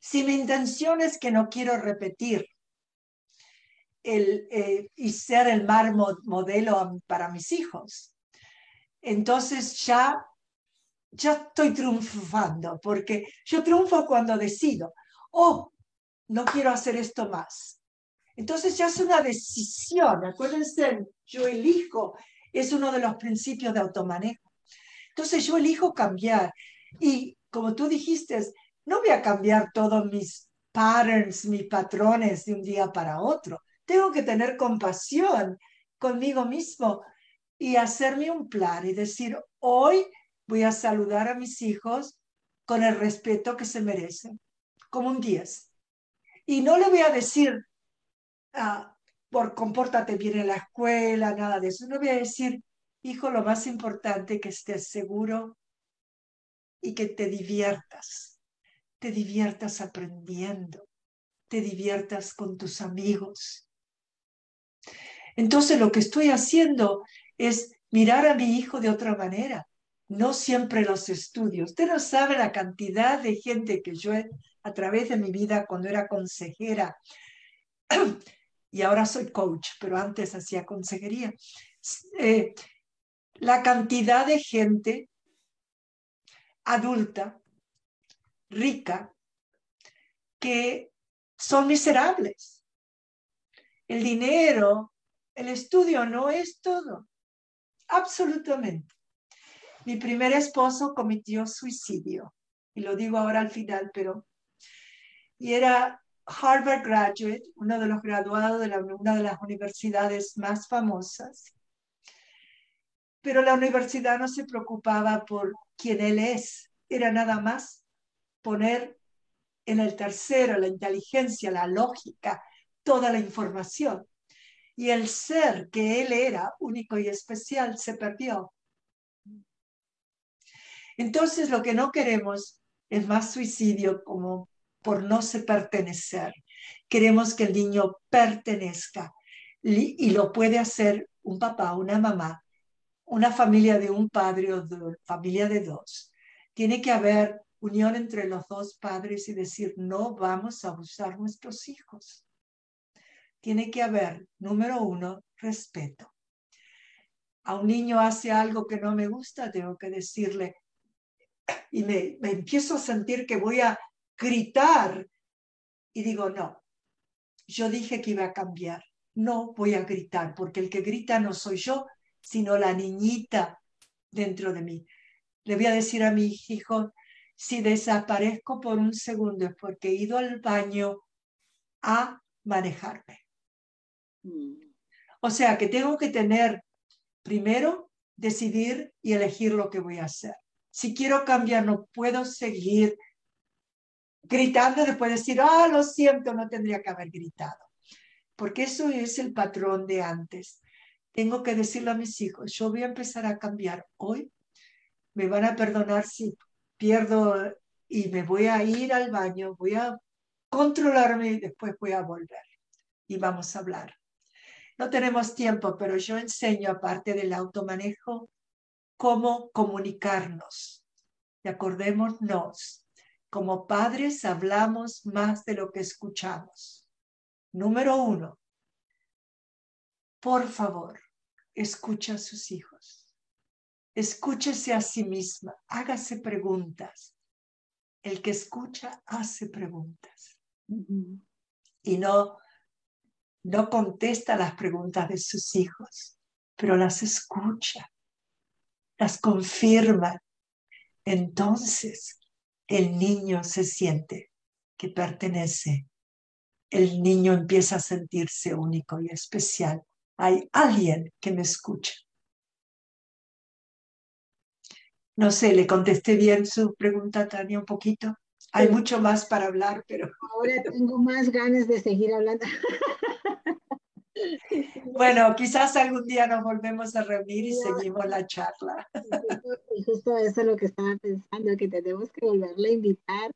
Si mi intención es que no quiero repetir el, eh, y ser el mar modelo para mis hijos, entonces ya, ya estoy triunfando porque yo triunfo cuando decido, oh, no quiero hacer esto más. Entonces ya es una decisión. Acuérdense, yo elijo es uno de los principios de automanejo. Entonces yo elijo cambiar y como tú dijiste, no voy a cambiar todos mis patterns, mis patrones de un día para otro. Tengo que tener compasión conmigo mismo y hacerme un plan y decir, hoy voy a saludar a mis hijos con el respeto que se merecen, como un 10. Y no le voy a decir, ah, por compórtate bien en la escuela, nada de eso. No voy a decir, hijo, lo más importante que estés seguro y que te diviertas, te diviertas aprendiendo, te diviertas con tus amigos. Entonces lo que estoy haciendo es mirar a mi hijo de otra manera, no siempre los estudios. Usted no sabe la cantidad de gente que yo a través de mi vida cuando era consejera y ahora soy coach, pero antes hacía consejería. Eh, la cantidad de gente adulta, rica, que son miserables. El dinero, el estudio no es todo, absolutamente. Mi primer esposo cometió suicidio, y lo digo ahora al final, pero... Y era Harvard graduate, uno de los graduados de una de las universidades más famosas. Pero la universidad no se preocupaba por quién él es, era nada más poner en el tercero la inteligencia, la lógica, toda la información. Y el ser que él era, único y especial, se perdió. Entonces lo que no queremos es más suicidio como por no se pertenecer. Queremos que el niño pertenezca y lo puede hacer un papá, una mamá, una familia de un padre o de familia de dos. Tiene que haber unión entre los dos padres y decir, no vamos a abusar nuestros hijos. Tiene que haber, número uno, respeto. A un niño hace algo que no me gusta, tengo que decirle, y me, me empiezo a sentir que voy a gritar. Y digo, no, yo dije que iba a cambiar. No voy a gritar, porque el que grita no soy yo, sino la niñita dentro de mí. Le voy a decir a mi hijo, si desaparezco por un segundo es porque he ido al baño a manejarme. O sea que tengo que tener primero decidir y elegir lo que voy a hacer. Si quiero cambiar, no puedo seguir gritando después de decir, ah, lo siento, no tendría que haber gritado. Porque eso es el patrón de antes. Tengo que decirle a mis hijos, yo voy a empezar a cambiar hoy. Me van a perdonar si pierdo y me voy a ir al baño, voy a controlarme y después voy a volver. Y vamos a hablar. No tenemos tiempo, pero yo enseño, aparte del automanejo, cómo comunicarnos. Y acordémonos, como padres hablamos más de lo que escuchamos. Número uno, por favor, escucha a sus hijos. Escúchese a sí misma, hágase preguntas. El que escucha hace preguntas. Y no no contesta las preguntas de sus hijos, pero las escucha, las confirma. Entonces el niño se siente que pertenece. El niño empieza a sentirse único y especial. Hay alguien que me escucha. No sé, le contesté bien su pregunta, Tania, un poquito. Hay mucho más para hablar, pero... Ahora tengo más ganas de seguir hablando. Bueno, quizás algún día nos volvemos a reunir y seguimos la charla. Justo eso es lo que estaba pensando, que tenemos que volverle a invitar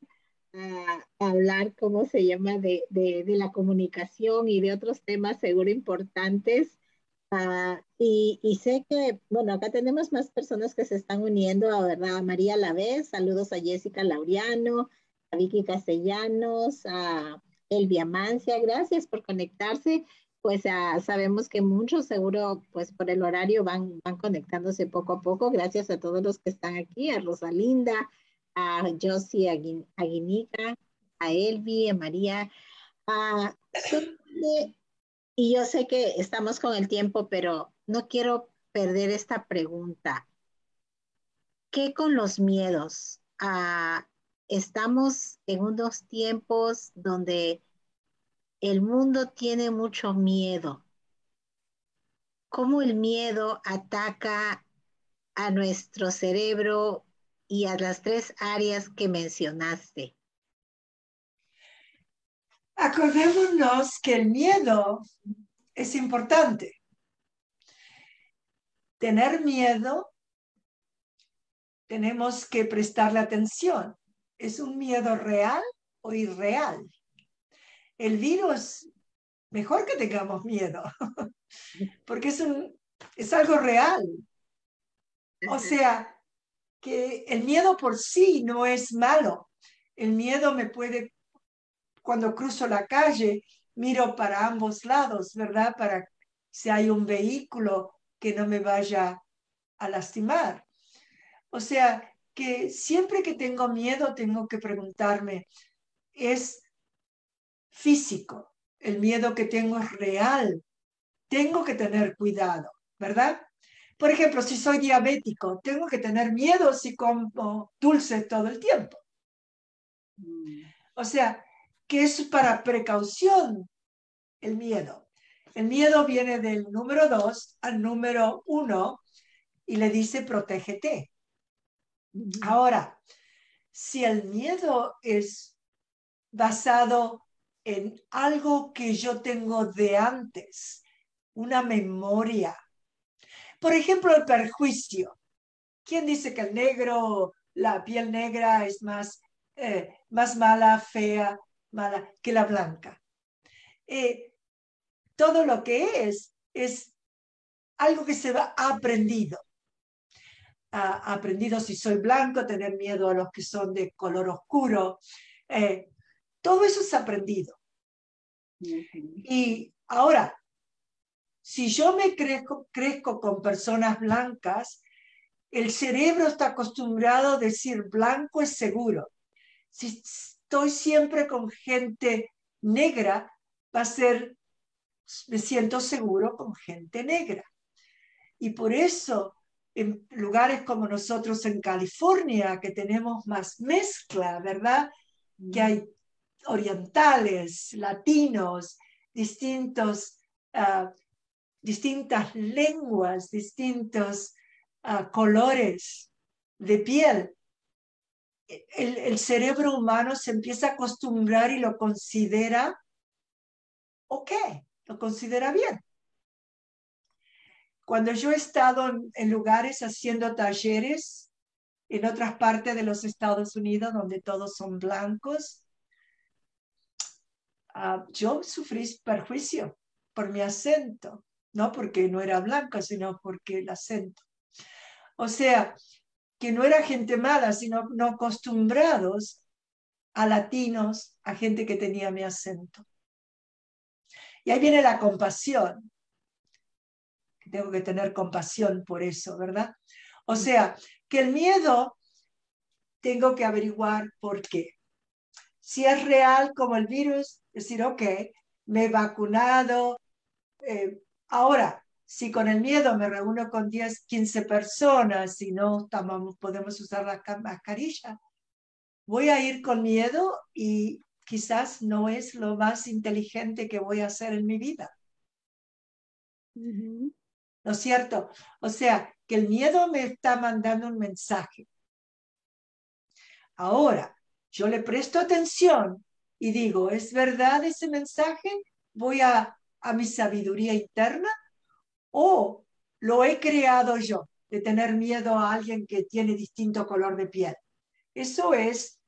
a, hablar, ¿cómo se llama?, de, de, la comunicación y de otros temas seguro importantes. Ah, y, y, sé que, bueno, acá tenemos más personas que se están uniendo, a verdad, a María Lavés, saludos a Jessica Laureano, a Vicky Castellanos, a Elvia Mancia, gracias por conectarse pues sabemos que muchos seguro, pues por el horario van, van conectándose poco a poco. Gracias a todos los que están aquí, a Rosalinda, a Josie Aguinica, a Elvi, a María. y yo sé que estamos con el tiempo, pero no quiero perder esta pregunta. ¿Qué con los miedos? Ah, estamos en unos tiempos donde el mundo tiene mucho miedo. ¿Cómo el miedo ataca a nuestro cerebro y a las tres áreas que mencionaste? Acordémonos que el miedo es importante. Tener miedo, tenemos que prestarle atención. ¿Es un miedo real o irreal? El virus, mejor que tengamos miedo, porque es, un, es algo real. O sea, que el miedo por sí no es malo. El miedo me puede, cuando cruzo la calle, miro para ambos lados, ¿verdad? Para si hay un vehículo que no me vaya a lastimar. O sea, que siempre que tengo miedo tengo que preguntarme, ¿es físico. El miedo que tengo es real. Tengo que tener cuidado, ¿verdad? Por ejemplo, si soy diabético, tengo que tener miedo si como dulce todo el tiempo. O sea, que es para precaución el miedo. El miedo viene del número dos al número uno y le dice protégete. Ahora, si el miedo es basado en algo que yo tengo de antes, una memoria. Por ejemplo, el perjuicio. ¿Quién dice que el negro, la piel negra es más, eh, más mala, fea, mala que la blanca? Eh, todo lo que es, es algo que se va aprendido. Ha aprendido si soy blanco, tener miedo a los que son de color oscuro. Eh, todo eso es aprendido. Y ahora, si yo me crezco, crezco con personas blancas, el cerebro está acostumbrado a decir blanco es seguro. Si estoy siempre con gente negra, va a ser, me siento seguro con gente negra. Y por eso, en lugares como nosotros en California, que tenemos más mezcla, ¿verdad? Que hay orientales, latinos, distintos, ah, distintas lenguas, distintos ah, colores de piel, el, el cerebro humano se empieza a acostumbrar y lo considera ok, lo considera bien. Cuando yo he estado en, lugares haciendo talleres en otras partes de los Estados Unidos donde todos son blancos, ah, yo sufrí perjuicio por mi acento, no porque no era blanca, sino porque el acento. O sea, que no era gente mala, sino no acostumbrados a latinos, a gente que tenía mi acento. Y ahí viene la compasión tengo que tener compasión por eso, ¿verdad? O sea, que el miedo tengo que averiguar por qué. Si es real como el virus, decir, ok, me he vacunado. Eh, ahora, si con el miedo me reúno con 10, 15 personas y no podemos usar la mascarilla, voy a ir con miedo y quizás no es lo más inteligente que voy a hacer en mi vida. ¿no es cierto? O sea, que el miedo me está mandando un mensaje. Ahora, yo le presto atención y digo, ¿es verdad ese mensaje? ¿Voy a, a mi sabiduría interna? ¿O lo he creado yo, de tener miedo a alguien que tiene distinto color de piel? Eso es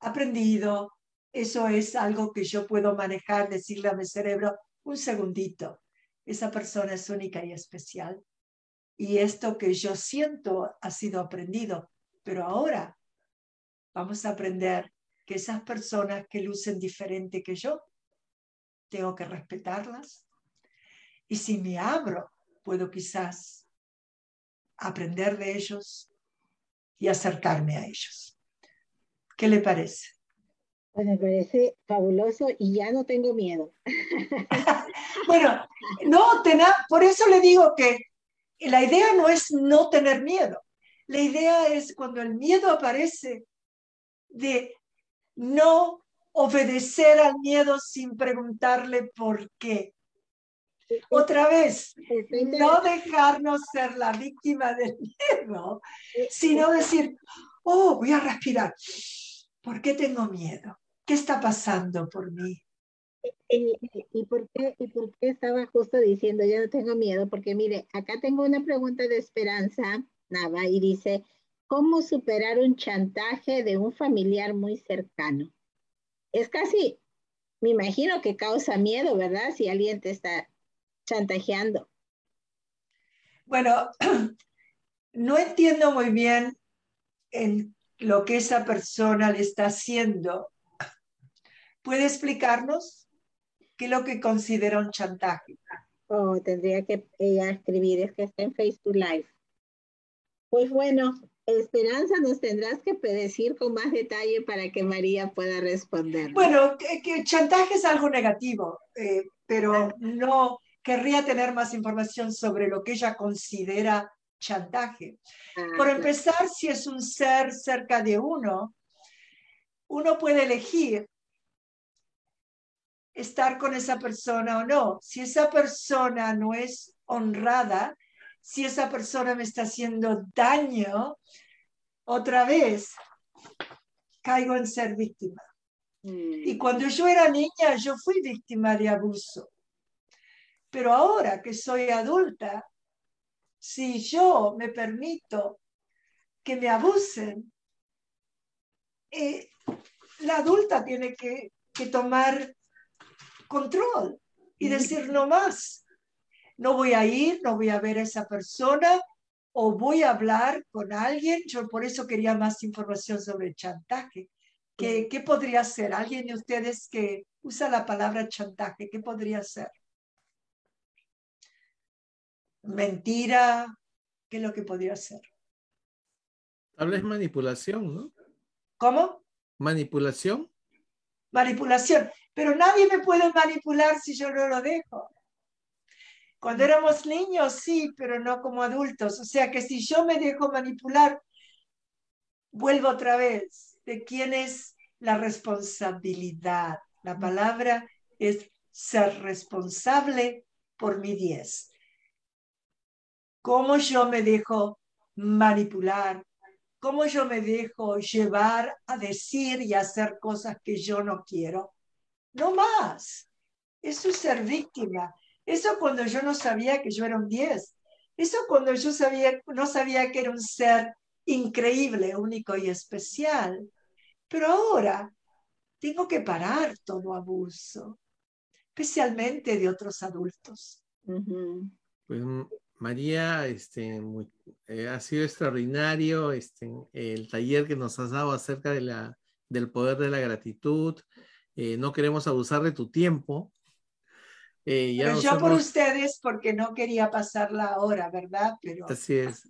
aprendido, eso es algo que yo puedo manejar, decirle a mi cerebro, un segundito, esa persona es única y especial. Y esto que yo siento ha sido aprendido, pero ahora vamos a aprender que esas personas que lucen diferente que yo, tengo que respetarlas. Y si me abro, puedo quizás aprender de ellos y acercarme a ellos. ¿Qué le parece? Pues me parece fabuloso y ya no tengo miedo. bueno, no, por eso le digo que la idea no es no tener miedo. La idea es cuando el miedo aparece de no obedecer al miedo sin preguntarle por qué. Otra vez, no dejarnos ser la víctima del miedo, sino decir, oh, voy a respirar. ¿Por qué tengo miedo? ¿Qué está pasando por mí? ¿Y, por qué, ¿Y por qué estaba justo diciendo, yo no tengo miedo? Porque mire, acá tengo una pregunta de Esperanza Nava y dice, ¿cómo superar un chantaje de un familiar muy cercano? Es casi, me imagino que causa miedo, ¿verdad? Si alguien te está chantajeando. Bueno, no entiendo muy bien en lo que esa persona le está haciendo ¿Puede explicarnos qué es lo que considera un chantaje? Oh, tendría que ella escribir, es que está en Facebook Live. Pues bueno, Esperanza, nos tendrás que decir con más detalle para que María pueda responder. Bueno, que, chantaje es algo negativo, eh, pero no querría tener más información sobre lo que ella considera chantaje. Ah, Por empezar, si es un ser cerca de uno, uno puede elegir estar con esa persona o no. Si esa persona no es honrada, si esa persona me está haciendo daño, otra vez caigo en ser víctima. Y mm. cuando yo era niña, yo fui víctima de abuso. Pero ahora que soy adulta, si yo me permito que me abusen, eh, la adulta tiene que, que tomar control y decir no más. No voy a ir, no voy a ver a esa persona o voy a hablar con alguien. Yo por eso quería más información sobre chantaje. ¿Qué, ¿Qué podría ser? ¿Alguien de ustedes que usa la palabra chantaje? ¿Qué podría ser? Mentira. ¿Qué es lo que podría ser? Tal vez manipulación, ¿no? ¿Cómo? Manipulación. Manipulación pero nadie me puede manipular si yo no lo dejo. Cuando éramos niños, sí, pero no como adultos. O sea que si yo me dejo manipular, vuelvo otra vez. ¿De quién es la responsabilidad? La palabra es ser responsable por mi diez. ¿Cómo yo me dejo manipular, cómo yo me dejo llevar a decir y hacer cosas que yo no quiero. No más. Eso es ser víctima. Eso cuando yo no sabía que yo era un 10. Eso cuando yo sabía, no sabía que era un ser increíble, único y especial. Pero ahora tengo que parar todo abuso, especialmente de otros adultos. Pues María, este, eh, ha sido extraordinario este, el taller que nos has dado acerca de la, del poder de la gratitud. Eh, no queremos abusar de tu tiempo. Eh, Pero yo por ustedes, porque no quería pasar la hora, ¿verdad? Pero... Así es.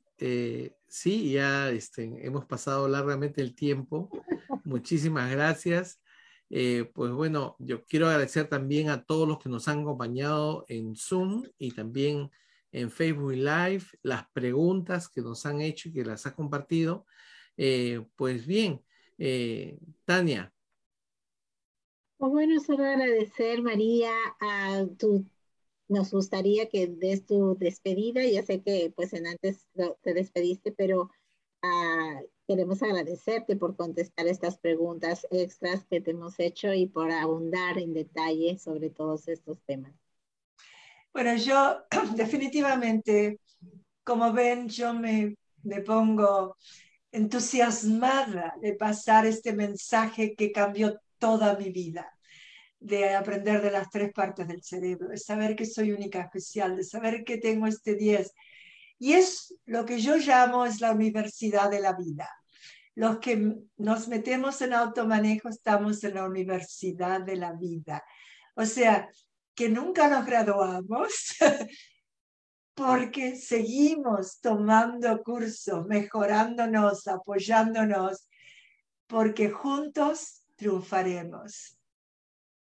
sí, ya este, hemos pasado largamente el tiempo. Muchísimas gracias. pues bueno, yo quiero agradecer también a todos los que nos han acompañado en Zoom y también en Facebook Live, las preguntas que nos han hecho y que las ha compartido. Eh, pues bien, eh, Tania. Pues bueno, solo agradecer, María, a tu, nos gustaría que des tu despedida. Ya sé que pues en antes te despediste, pero ah, queremos agradecerte por contestar estas preguntas extras que te hemos hecho y por abundar en detalle sobre todos estos temas. Bueno, yo definitivamente, como ven, yo me, me pongo entusiasmada de pasar este mensaje que cambió toda mi vida, de aprender de las tres partes del cerebro, de saber que soy única, especial, de saber que tengo este 10. Y es lo que yo llamo es la universidad de la vida. Los que nos metemos en automanejo estamos en la universidad de la vida. O sea, que nunca nos graduamos porque seguimos tomando cursos, mejorándonos, apoyándonos, porque juntos triunfaremos.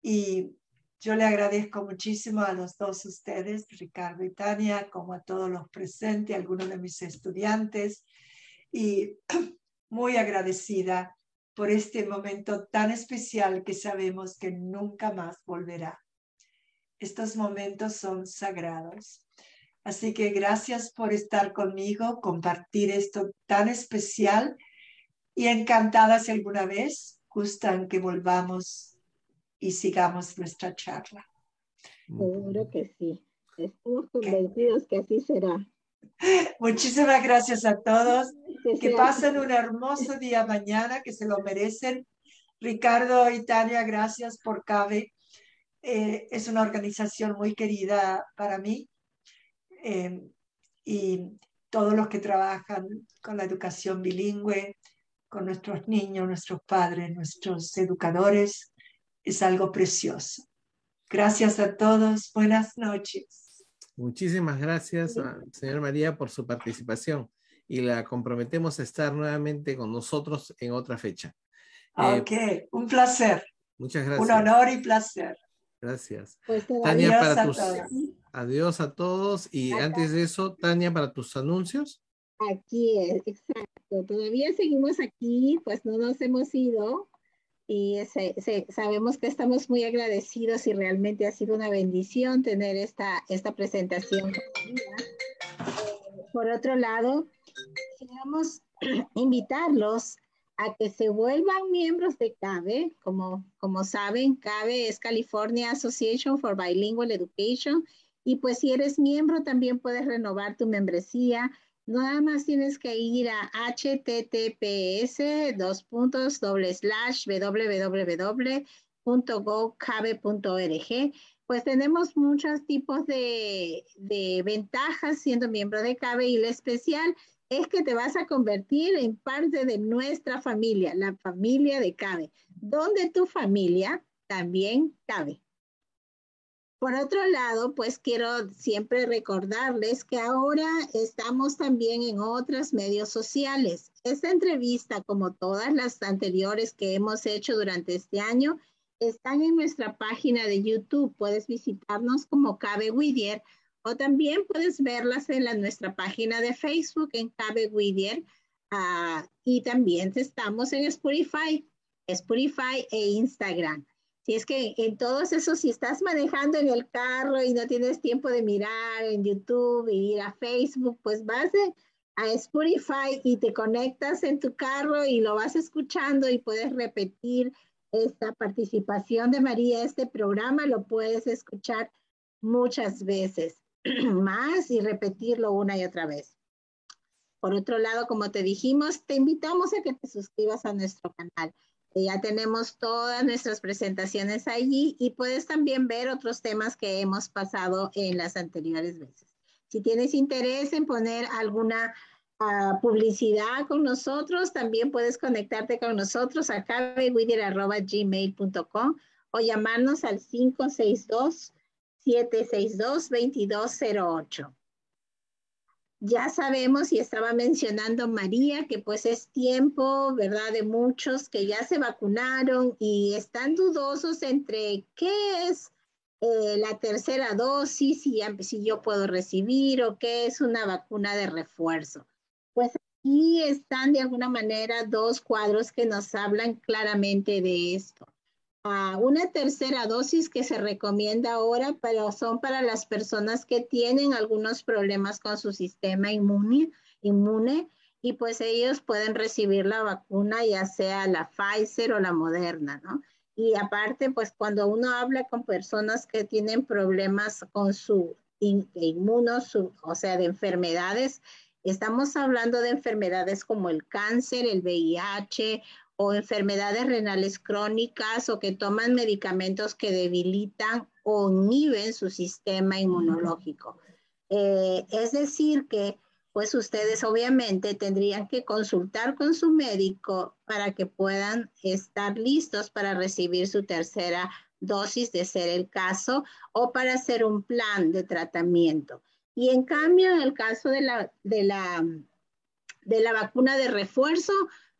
Y yo le agradezco muchísimo a los dos ustedes, Ricardo y Tania, como a todos los presentes, algunos de mis estudiantes, y muy agradecida por este momento tan especial que sabemos que nunca más volverá. Estos momentos son sagrados. Así que gracias por estar conmigo, compartir esto tan especial y encantada si alguna vez gustan que volvamos y sigamos nuestra charla. Seguro que sí. Estamos convencidos que así será. Muchísimas gracias a todos. Que pasen un hermoso día mañana, que se lo merecen. Ricardo y Tania, gracias por Cabe eh, es una organización muy querida para mí eh, y todos los que trabajan con la educación bilingüe, con nuestros niños, nuestros padres, nuestros educadores, es algo precioso. Gracias a todos. Buenas noches. Muchísimas gracias, señor María, por su participación y la comprometemos a estar nuevamente con nosotros en otra fecha. Eh, ok, un placer. Muchas gracias. Un honor y placer. Gracias. Pues Tania, adiós para a tus todos. adiós a todos. Y antes de eso, Tania, para tus anuncios. Aquí es, exacto. Todavía seguimos aquí, pues no nos hemos ido y sabemos que estamos muy agradecidos y realmente ha sido una bendición tener esta, esta presentación. por otro lado, queremos invitarlos a que se vuelvan miembros de CABE. Como, como saben, CABE es California Association for Bilingual Education. Y pues si eres miembro, también puedes renovar tu membresía. Nada más tienes que ir a https dos puntos doble slash www.gocabe.org. Pues tenemos muchos tipos de, de ventajas siendo miembro de CABE y la especial es que te vas a convertir en parte de nuestra familia, la familia de Cabe, donde tu familia también cabe. Por otro lado, pues quiero siempre recordarles que ahora estamos también en otros medios sociales. Esta entrevista, como todas las anteriores que hemos hecho durante este año, están en nuestra página de YouTube. Puedes visitarnos como Cabe Whittier o también puedes verlas en nuestra página de Facebook en Cabe Whittier. Ah, y también estamos en Spotify, Spotify e Instagram. Si es que en todos esos, si estás manejando en el carro y no tienes tiempo de mirar en YouTube y ir a Facebook, pues vas a Spotify y te conectas en tu carro y lo vas escuchando y puedes repetir esta participación de María, este programa lo puedes escuchar muchas veces más y repetirlo una y otra vez. Por otro lado, como te dijimos, te invitamos a que te suscribas a nuestro canal. Ya tenemos todas nuestras presentaciones allí y puedes también ver otros temas que hemos pasado en las anteriores veces. Si tienes interés en poner alguna uh, publicidad con nosotros, también puedes conectarte con nosotros a gmail.com o llamarnos al 562 762 2208 ya sabemos y estaba mencionando María que pues es tiempo, ¿verdad? De muchos que ya se vacunaron y están dudosos entre qué es eh, la tercera dosis, si, si yo puedo recibir o qué es una vacuna de refuerzo. Pues aquí están de alguna manera dos cuadros que nos hablan claramente de esto una tercera dosis que se recomienda ahora, pero son para las personas que tienen algunos problemas con su sistema inmune, inmune y pues ellos pueden recibir la vacuna, ya sea la Pfizer o la Moderna, ¿no? Y aparte, pues cuando uno habla con personas que tienen problemas con su inmuno, o sea, de enfermedades, estamos hablando de enfermedades como el cáncer, el VIH o enfermedades renales crónicas o que toman medicamentos que debilitan o inhiben su sistema inmunológico. Eh, es decir, que pues ustedes obviamente tendrían que consultar con su médico para que puedan estar listos para recibir su tercera dosis de ser el caso o para hacer un plan de tratamiento. Y en cambio, en el caso de la, de la, de la vacuna de refuerzo,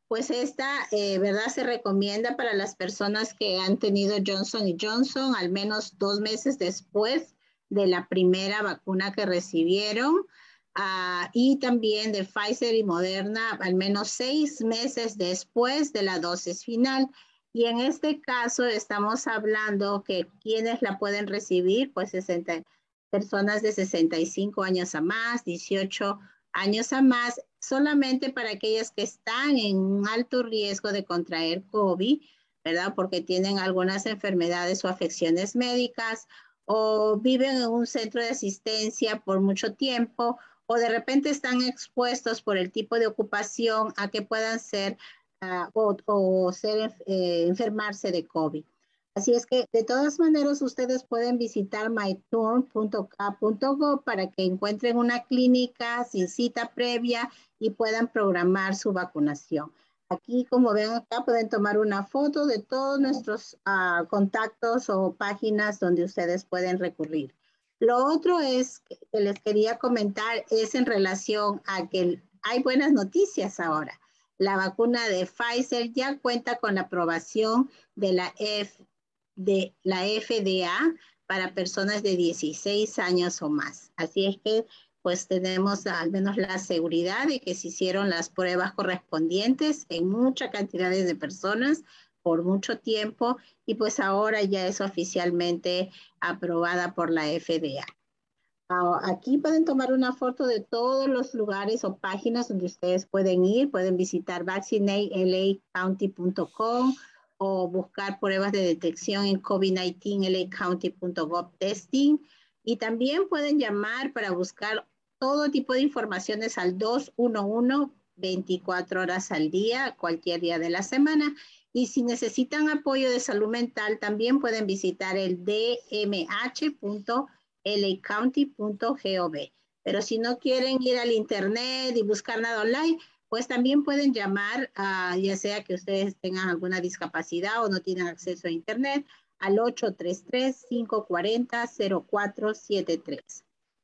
pues esta, eh, ¿verdad? Se recomienda para las personas que han tenido Johnson y Johnson al menos dos meses después de la primera vacuna que recibieron. Ah, y también de Pfizer y Moderna al menos seis meses después de la dosis final. Y en este caso estamos hablando que quienes la pueden recibir, pues 60, personas de 65 años a más, 18 años a más, solamente para aquellas que están en un alto riesgo de contraer COVID, ¿verdad? Porque tienen algunas enfermedades o afecciones médicas o viven en un centro de asistencia por mucho tiempo o de repente están expuestos por el tipo de ocupación a que puedan ser uh, o, ser, eh, enfermarse de COVID. Así es que de todas maneras ustedes pueden visitar myturn.k.gov para que encuentren una clínica sin cita previa y puedan programar su vacunación. Aquí, como ven acá, pueden tomar una foto de todos nuestros uh, contactos o páginas donde ustedes pueden recurrir. Lo otro es que les quería comentar es en relación a que hay buenas noticias ahora. La vacuna de Pfizer ya cuenta con la aprobación de la F de la FDA para personas de 16 años o más. Así es que pues tenemos al menos la seguridad de que se hicieron las pruebas correspondientes en muchas cantidades de personas por mucho tiempo y pues ahora ya es oficialmente aprobada por la FDA. Aquí pueden tomar una foto de todos los lugares o páginas donde ustedes pueden ir. Pueden visitar vaccinatelacounty.com o buscar pruebas de detección en COVID-19 lacounty.gov testing. Y también pueden llamar para buscar todo tipo de informaciones al 211 24 horas al día, cualquier día de la semana. Y si necesitan apoyo de salud mental, también pueden visitar el dmh.lacounty.gov. Pero si no quieren ir al internet y buscar nada online, pues también pueden llamar, ya sea que ustedes tengan alguna discapacidad o no tienen acceso a Internet, al 833-540-0473.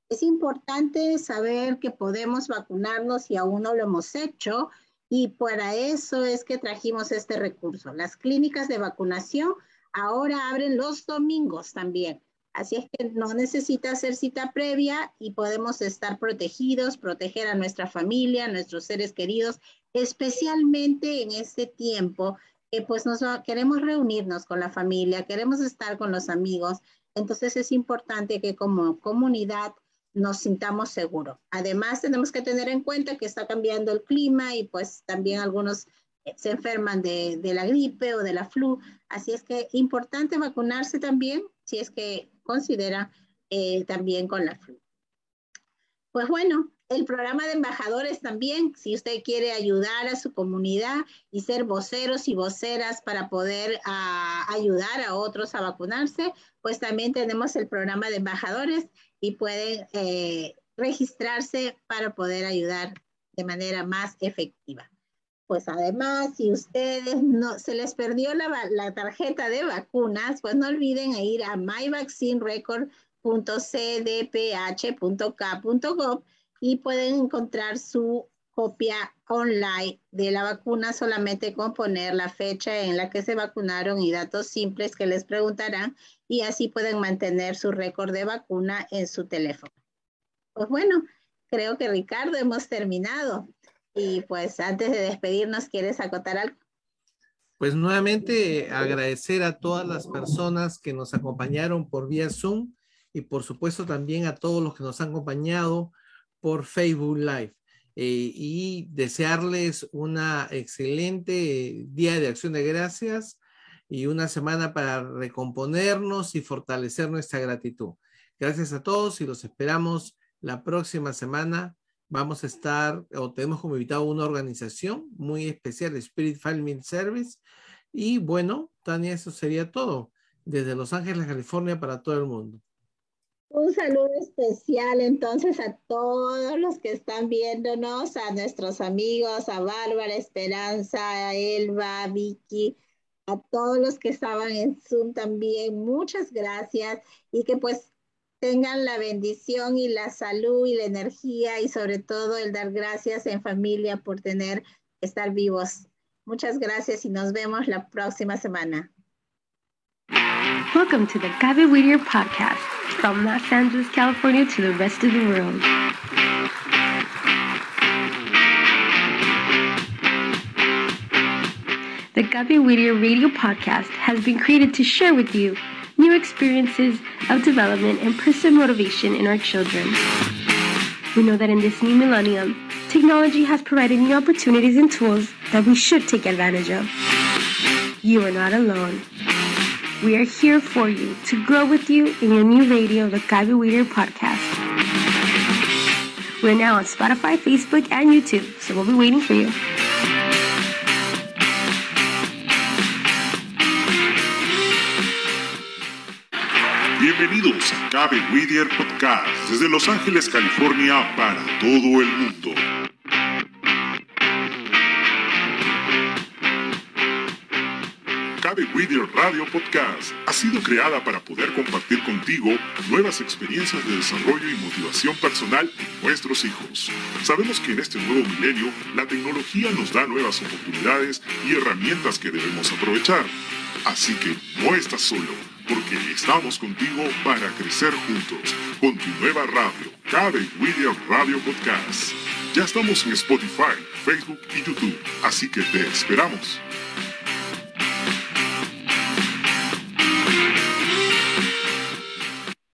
Es importante saber que podemos vacunarnos si aún no lo hemos hecho y para eso es que trajimos este recurso. Las clínicas de vacunación ahora abren los domingos también. Así es que no necesita hacer cita previa y podemos estar protegidos, proteger a nuestra familia, a nuestros seres queridos, especialmente en este tiempo que pues nos queremos reunirnos con la familia, queremos estar con los amigos. Entonces es importante que como comunidad nos sintamos seguros. Además, tenemos que tener en cuenta que está cambiando el clima y pues también algunos se enferman de, la gripe o de la flu. Así es que importante vacunarse también si es que considera eh, también con la flu. Pues bueno, el programa de embajadores también, si usted quiere ayudar a su comunidad y ser voceros y voceras para poder ah, ayudar a otros a vacunarse, pues también tenemos el programa de embajadores y pueden eh, registrarse para poder ayudar de manera más efectiva. Pues además, si ustedes no se les perdió la, la tarjeta de vacunas, pues no olviden ir a myvaccinerecord.cdph.k.gov y pueden encontrar su copia online de la vacuna solamente con poner la fecha en la que se vacunaron y datos simples que les preguntarán y así pueden mantener su récord de vacuna en su teléfono. Pues bueno, creo que Ricardo hemos terminado y pues antes de despedirnos, ¿quieres acotar algo? Pues nuevamente agradecer a todas las personas que nos acompañaron por vía Zoom y por supuesto también a todos los que nos han acompañado por Facebook Live. Eh, y desearles una excelente día de acción de gracias y una semana para recomponernos y fortalecer nuestra gratitud. Gracias a todos y los esperamos la próxima semana. Vamos a estar, o tenemos como invitado una organización muy especial, Spirit Farming Service. Y bueno, Tania, eso sería todo. Desde Los Ángeles, California, para todo el mundo. Un saludo especial entonces a todos los que están viéndonos, a nuestros amigos, a Bárbara, Esperanza, a Elba, a Vicky, a todos los que estaban en Zoom también. Muchas gracias y que pues tengan la bendición y la salud y la energía y sobre todo el dar gracias en familia por tener, estar vivos. Muchas gracias y nos vemos la próxima semana. Welcome to the Gaby Whittier podcast from Los Angeles, California to the rest of the world. The Gaby Whittier radio podcast has been created to share with you new experiences of development and personal motivation in our children. We know that in this new millennium, technology has provided new opportunities and tools that we should take advantage of. You are not alone. We are here for you to grow with you in your new radio, the Gaby Weeder podcast. We're now on Spotify, Facebook, and YouTube, so we'll be waiting for you. Bienvenidos a Gaby Whittier Podcast desde Los Ángeles, California para todo el mundo. Cabe Whittier Radio Podcast ha sido creada para poder compartir contigo nuevas experiencias de desarrollo y motivación personal en nuestros hijos. Sabemos que en este nuevo milenio la tecnología nos da nuevas oportunidades y herramientas que debemos aprovechar. Así que no estás solo, porque estamos contigo para crecer juntos con tu nueva radio, Cabe Whittier Radio Podcast. Ya estamos en Spotify, Facebook y YouTube, así que te esperamos.